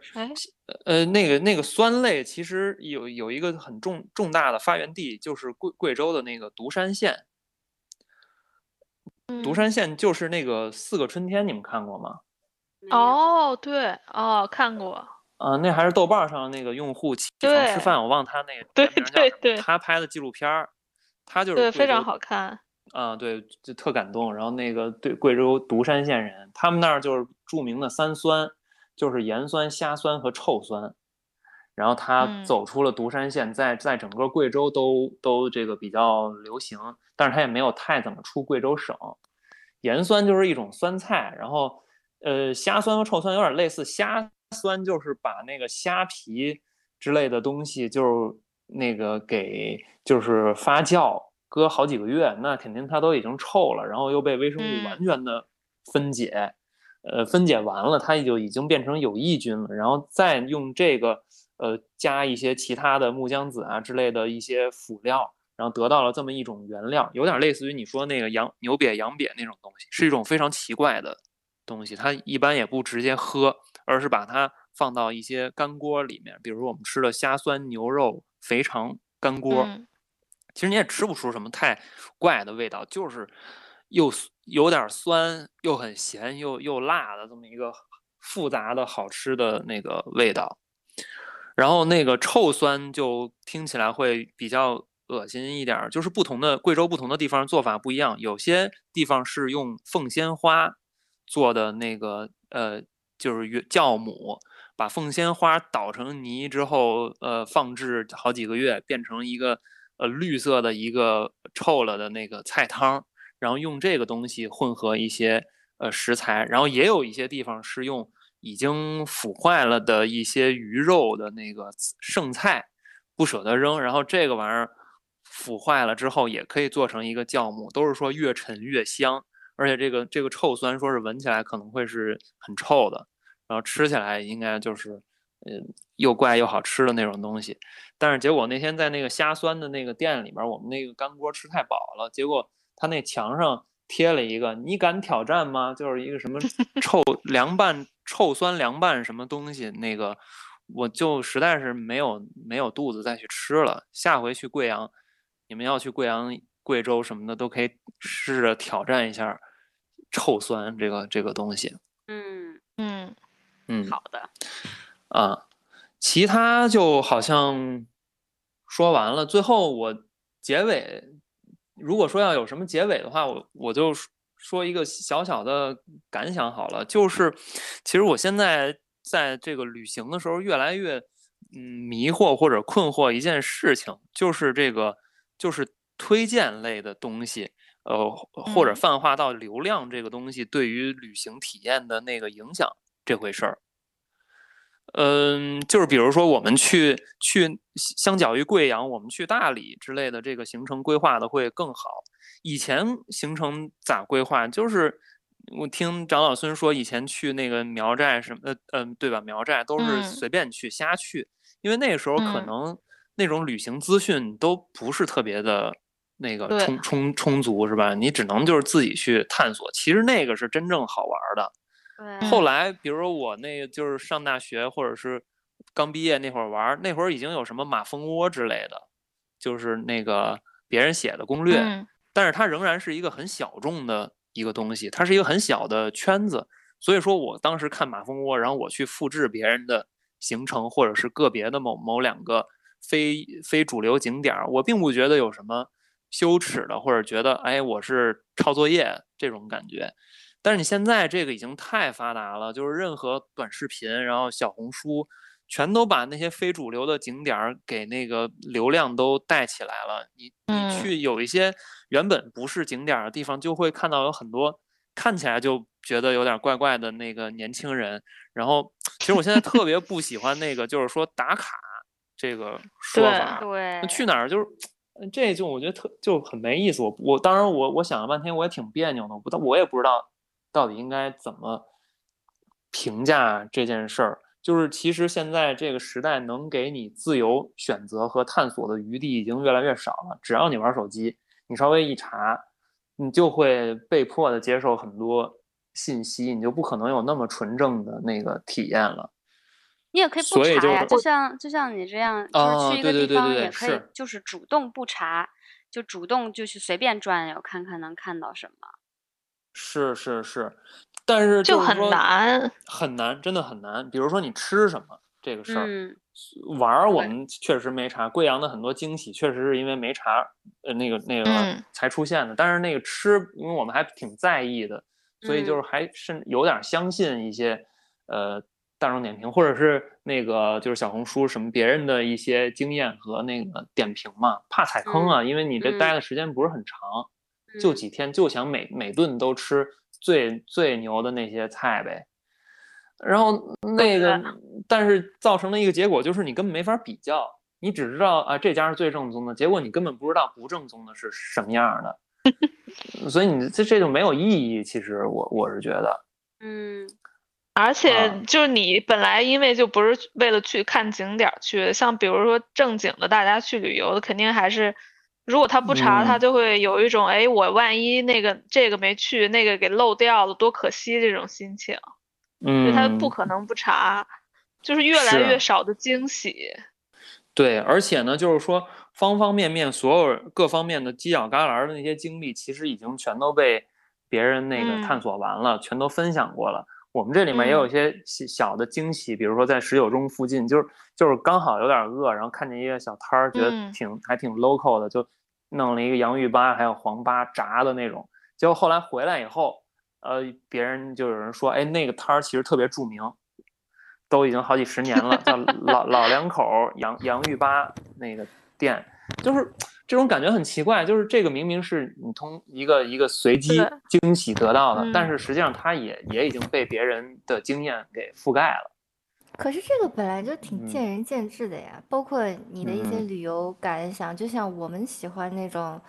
呃那个那个酸类，其实有有一个很重重大的发源地，就是贵贵州的那个独山县。独山县就是那个四个春天，你们看过吗？哦，对，哦，看过。呃，那还是豆瓣上那个用户起床吃饭，我忘他那个对对对，他拍的纪录片儿，他就是对非常好看啊，对，就特感动。然后那个对贵州独山县人，他们那儿就是著名的三酸，就是盐酸、虾酸和臭酸。然后他走出了独山县，在在整个贵州都都这个比较流行，但是他也没有太怎么出贵州省。盐酸就是一种酸菜，然后呃，虾酸和臭酸有点类似虾。酸就是把那个虾皮之类的东西，就是那个给就是发酵，搁好几个月，那肯定它都已经臭了，然后又被微生物完全的分解，呃，分解完了，它就已经变成有益菌了，然后再用这个呃加一些其他的木姜子啊之类的一些辅料，然后得到了这么一种原料，有点类似于你说那个羊牛瘪羊瘪那种东西，是一种非常奇怪的东西，它一般也不直接喝。而是把它放到一些干锅里面，比如说我们吃的虾酸牛肉肥肠干锅，其实你也吃不出什么太怪的味道，就是又有点酸，又很咸，又又辣的这么一个复杂的好吃的那个味道。然后那个臭酸就听起来会比较恶心一点，就是不同的贵州不同的地方做法不一样，有些地方是用凤仙花做的那个呃。就是酵母，把凤仙花捣成泥之后，呃，放置好几个月，变成一个呃绿色的一个臭了的那个菜汤，然后用这个东西混合一些呃食材，然后也有一些地方是用已经腐坏了的一些鱼肉的那个剩菜，不舍得扔，然后这个玩意儿腐坏了之后也可以做成一个酵母，都是说越陈越香，而且这个这个臭酸说是闻起来可能会是很臭的。然后吃起来应该就是，嗯，又怪又好吃的那种东西。但是结果那天在那个虾酸的那个店里边，我们那个干锅吃太饱了，结果他那墙上贴了一个“你敢挑战吗？”就是一个什么 *laughs* 臭凉拌臭酸凉拌什么东西。那个我就实在是没有没有肚子再去吃了。下回去贵阳，你们要去贵阳、贵州什么的，都可以试着挑战一下臭酸这个这个东西。嗯嗯。嗯，好的，啊，其他就好像说完了。最后我结尾，如果说要有什么结尾的话，我我就说一个小小的感想好了。就是，其实我现在在这个旅行的时候，越来越嗯迷惑或者困惑一件事情，就是这个就是推荐类的东西，呃，或者泛化到流量这个东西对于旅行体验的那个影响。这回事儿，嗯，就是比如说我们去去，相较于贵阳，我们去大理之类的，这个行程规划的会更好。以前行程咋规划？就是我听长老孙说，以前去那个苗寨什么，呃，嗯，对吧？苗寨都是随便去瞎去，因为那个时候可能那种旅行资讯都不是特别的那个充充充足，是吧？你只能就是自己去探索。其实那个是真正好玩的。后来，比如说我那个就是上大学或者是刚毕业那会儿玩，那会儿已经有什么马蜂窝之类的，就是那个别人写的攻略，但是它仍然是一个很小众的一个东西，它是一个很小的圈子。所以说我当时看马蜂窝，然后我去复制别人的行程，或者是个别的某某两个非非主流景点，我并不觉得有什么羞耻的，或者觉得哎我是抄作业这种感觉。但是你现在这个已经太发达了，就是任何短视频，然后小红书，全都把那些非主流的景点儿给那个流量都带起来了。你你去有一些原本不是景点儿的地方，就会看到有很多看起来就觉得有点怪怪的那个年轻人。然后，其实我现在特别不喜欢那个，就是说打卡这个说法。对，去哪儿就是这就我觉得特就很没意思。我我当然我我想了半天，我也挺别扭的。我我也不知道。到底应该怎么评价这件事儿？就是其实现在这个时代能给你自由选择和探索的余地已经越来越少了。只要你玩手机，你稍微一查，你就会被迫的接受很多信息，你就不可能有那么纯正的那个体验了。你也可以不查呀，就像就像你这样，就是去一个地方也可以，就是主动不查，就主动就去随便转悠，看看能看到什么。是是是，但是就很难，很难，真的很难。比如说你吃什么这个事儿，玩儿我们确实没查。贵阳的很多惊喜确实是因为没查，呃，那个那个才出现的。但是那个吃，因为我们还挺在意的，所以就是还甚有点相信一些呃大众点评或者是那个就是小红书什么别人的一些经验和那个点评嘛，怕踩坑啊，因为你这待的时间不是很长。就几天，就想每每顿都吃最最牛的那些菜呗，然后那个，但是造成的一个结果就是你根本没法比较，你只知道啊这家是最正宗的，结果你根本不知道不正宗的是什么样的，*laughs* 所以你这这就没有意义。其实我我是觉得，嗯，而且就是你本来因为就不是为了去看景点去，像比如说正经的大家去旅游的，肯定还是。如果他不查，他就会有一种哎，我万一那个这个没去，那个给漏掉了，多可惜这种心情。嗯，他不可能不查，就是越来越少的惊喜。对，而且呢，就是说方方面面、所有各方面的犄角旮旯的那些经历，其实已经全都被别人那个探索完了，全都分享过了。我们这里面也有一些小的惊喜，比如说在十九中附近，就是就是刚好有点饿，然后看见一个小摊儿，觉得挺还挺 local 的，就弄了一个洋芋粑，还有黄粑炸的那种。结果后来回来以后，呃，别人就有人说，哎，那个摊儿其实特别著名，都已经好几十年了，叫老 *laughs* 老两口洋洋芋粑那个店，就是。这种感觉很奇怪，就是这个明明是你从一个一个随机惊喜得到的，但是实际上它也也已经被别人的经验给覆盖了。可是这个本来就挺见仁见智的呀，包括你的一些旅游感想，就像我们喜欢那种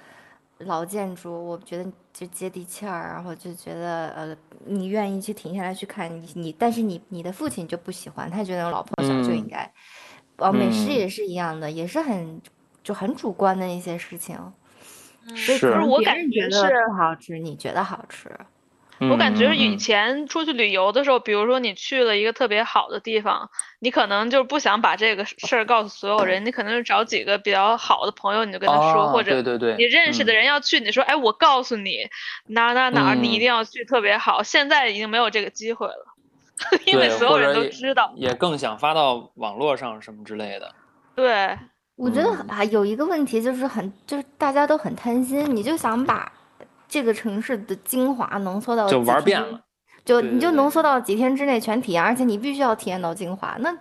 老建筑，我觉得就接地气儿，然后就觉得呃，你愿意去停下来去看你你，但是你你的父亲就不喜欢，他觉得老破小就应该。哦，美食也是一样的，也是很。就很主观的一些事情，是我感觉是不好吃，你觉得好吃？我感觉以前出去旅游的时候，比如说你去了一个特别好的地方，你可能就不想把这个事儿告诉所有人，你可能是找几个比较好的朋友，你就跟他说，或者你认识的人要去，你说，哎，我告诉你哪哪哪，你一定要去，特别好。现在已经没有这个机会了，*laughs* 因为所有人都知道，也更想发到网络上什么之类的。对。我觉得啊，有一个问题就是很，就是大家都很贪心，你就想把这个城市的精华浓缩到就玩遍了，就你就浓缩到几天之内全体验，而且你必须要体验到精华。那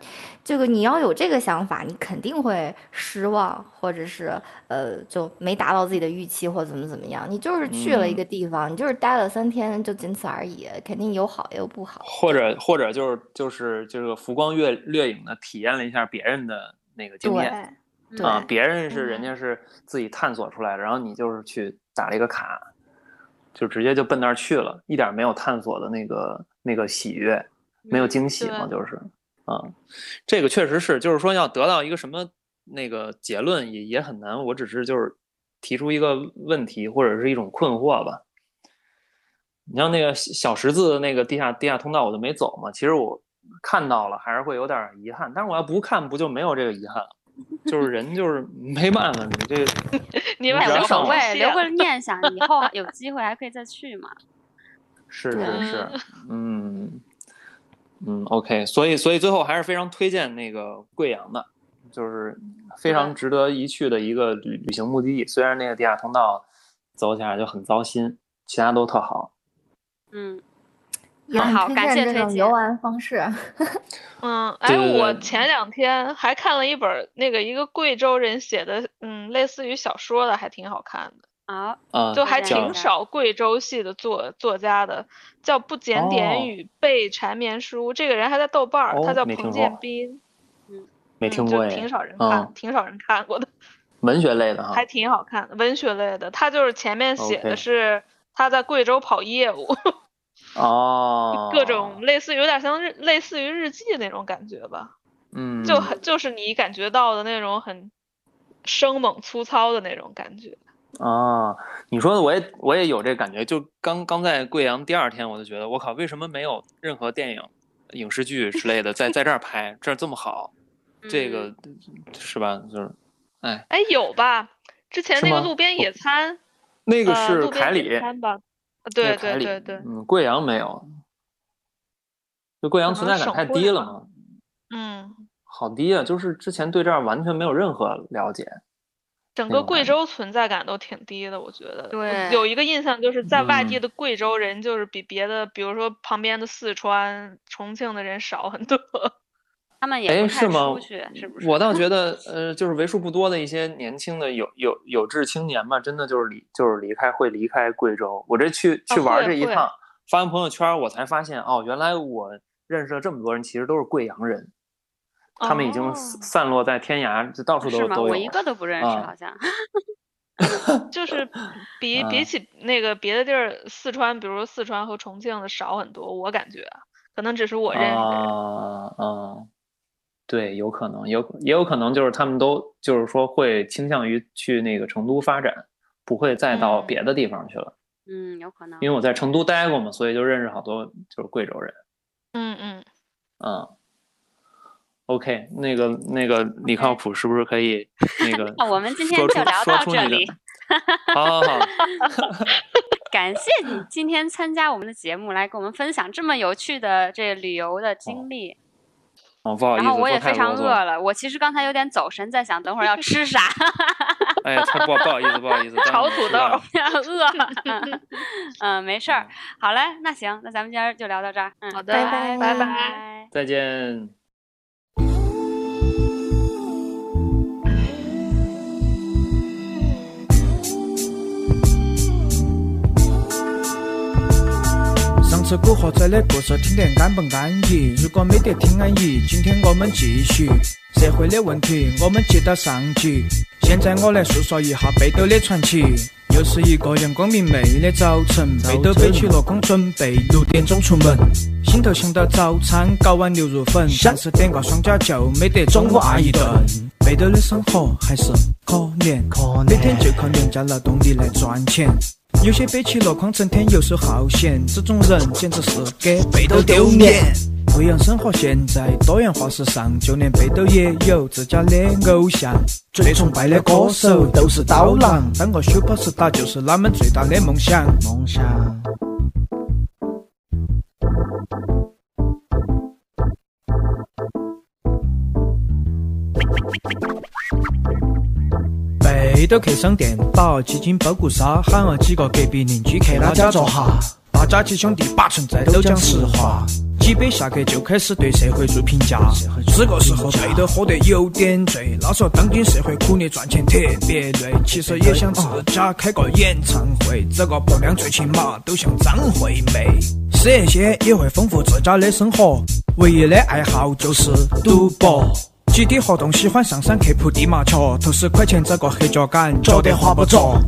这个你要有这个想法，你肯定会失望，或者是呃就没达到自己的预期，或怎么怎么样。你就是去了一个地方，你就是待了三天，就仅此而已，肯定有好也有不好。或者或者就是就是这个浮光掠掠影的体验了一下别人的那个经验。啊，别人是人家是自己探索出来的，然后你就是去打了一个卡，就直接就奔那儿去了，一点没有探索的那个那个喜悦，没有惊喜嘛，就是，啊，这个确实是，就是说要得到一个什么那个结论也也很难，我只是就是提出一个问题或者是一种困惑吧。你像那个小十字那个地下地下通道，我就没走嘛，其实我看到了，还是会有点遗憾，但是我要不看，不就没有这个遗憾了？*laughs* 就是人就是没办法，你这 *laughs* 你们无所谓，留个念 *laughs* 想，以后有机会还可以再去嘛。是是是，嗯嗯，OK，所以所以最后还是非常推荐那个贵阳的，就是非常值得一去的一个旅旅行目的地。虽然那个地下通道走起来就很糟心，其他都特好。嗯。好，感谢这种游玩方式。*laughs* 嗯，哎，我前两天还看了一本那个一个贵州人写的，嗯，类似于小说的，还挺好看的啊。就还挺少贵州系的作作家的，叫《不检点与被缠绵书》。这个人还在豆瓣儿，他叫彭建斌。嗯，没听过挺少人看，挺少人看过的。*laughs* 文学类的哈，还挺好看的。文学类的，他就是前面写的是他在贵州跑业务。哦，各种类似有点像日类似于日记那种感觉吧，嗯，就很就是你感觉到的那种很生猛粗糙的那种感觉。啊，你说的我也我也有这感觉，就刚刚在贵阳第二天我就觉得我靠，为什么没有任何电影、影视剧之类的在在这儿拍，这儿这么好，*laughs* 这个是吧？就是，哎哎有吧？之前那个路边野餐，那个是凯里吧？对对对对，嗯，贵阳没有，就贵阳存在感太低了嘛。嗯，好低啊！就是之前对这儿完全没有任何了解。整个贵州存在感都挺低的，我觉得。对。有一个印象就是在外地的贵州人，就是比别的，比如说旁边的四川、重庆的人少很多。他们也是不是？我倒觉 *laughs* 得，呃，就是为数不多的一些年轻的有有有志青年嘛，真的就是离就是离开会离开贵州。我这去去玩这一趟，发完朋友圈，我才发现哦，原来我认识了这么多人，其实都是贵阳人，他们已经散落在天涯，就到处都都有。我一个都不认识，好像。*laughs* 就是比比起那个别的地儿，四川，比如说四川和重庆的少很多，我感觉，可能只是我认识的人。啊啊。对，有可能，有也有可能就是他们都就是说会倾向于去那个成都发展，不会再到别的地方去了。嗯，有可能。因为我在成都待过嘛，所以就认识好多就是贵州人。嗯嗯嗯。OK，那个那个李靠谱是不是可以那个？*laughs* 我们今天就聊到这里。好好好。*laughs* 感谢你今天参加我们的节目，来跟我们分享这么有趣的这旅游的经历。哦，不好意思，然后我也非常饿了。我其实刚才有点走神，在想等会儿要吃啥。*laughs* 哎呀，不不好意思，不好意思，*laughs* 炒土豆，*laughs* 饿了。嗯，没事儿。好嘞，那行，那咱们今儿就聊到这儿。嗯，好的，拜拜，拜拜，再见。这古惑仔的故事听得安不安逸？如果没得听安逸，今天我们继续社会的问题，我们接到上集。现在我来诉说一下北斗的传奇。又是一个阳光明媚的早晨，北斗背起箩筐准备六点钟出门，心头想到早餐搞碗牛肉粉，但是点个双椒就没得中午阿一顿。北斗的生活还是可怜，每天就靠廉价劳动力来赚钱。有些背起箩筐，整天游手好闲，这种人简直是给背斗丢脸。贵阳生活现在多元化时尚，就连背斗也有自家的偶像。最崇拜的歌手都是刀郎，当个 super star 就是他们最大的梦想。梦想。北斗客商店打几斤包谷沙，喊了几个隔壁邻居去他家坐下。大家几兄弟把存在都讲实话，几杯下课就开始对社会做评价。这个时候北斗喝得有点醉，他说当今社会苦力赚钱特别累，其实也想自家开个演唱会，这个婆娘最起码都像张惠妹。事业些也会丰富自家的生活，唯一的爱好就是赌博。集体活动喜欢上山去铺地麻雀，投十块钱找个黑脚杆，觉得划不着。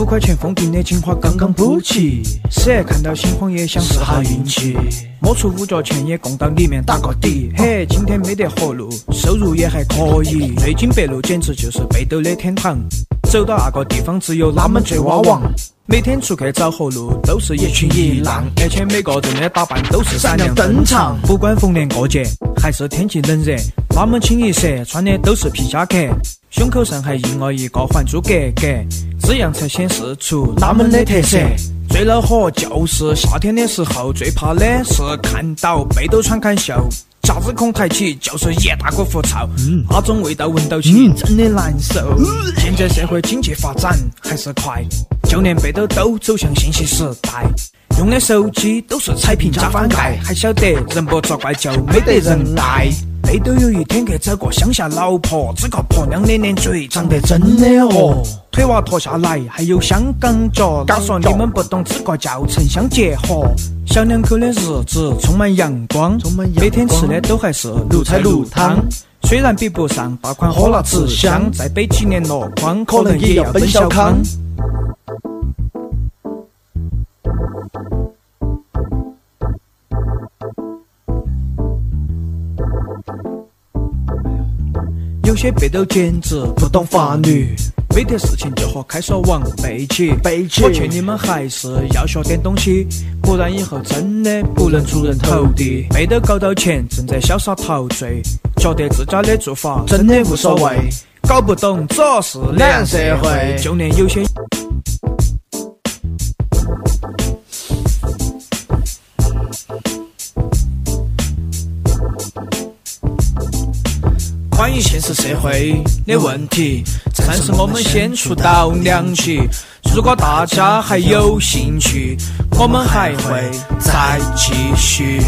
五块钱封顶的金花刚刚补齐，谁看到新黄也想试下运气，摸出五角钱也供到里面打个底。嘿，今天没得活路，收入也还可以。瑞金北路简直就是北斗的天堂。走到那个地方，只有他们最哇王。每天出去找活路，都是一群一浪，而且每个人的打扮都是闪亮登场。不管逢年过节还是天气冷热，他们清一色穿的都是皮夹克。胸口上还印了一个《还珠格格》，这样才显示出他们的特色。最恼火就是夏天的时候，最怕的是看到北斗川看秀，夹子孔抬起就是一大股腐臭，那种味道闻到起真的难受。现在社会经济发展还是快，就连北斗都走向信息时代，用的手机都是彩屏加翻盖，还晓得人不作怪就没得人爱。背都有一天去找个乡下老婆，这个婆娘脸脸嘴长得真的哦，腿娃脱下来还有香港脚。敢说你们不懂这个叫城乡结合。小两口的日子充满阳光，每天吃的都还是卤菜卤汤。虽然比不上大款喝辣吃香，再背几年箩筐可能也要奔小康。有些北斗简直不懂法律，没得事情就和开锁王背起。背起。我劝你们还是要学点东西，不然以后真的不能出人头地。没得搞到钱，正在潇洒陶醉，觉得自家的做法真的无所谓，搞不懂主要是两样社会，就连有些。关于现实社会的问题，暂时我们先出道两集。如果大家还有兴趣，我们还会再继续。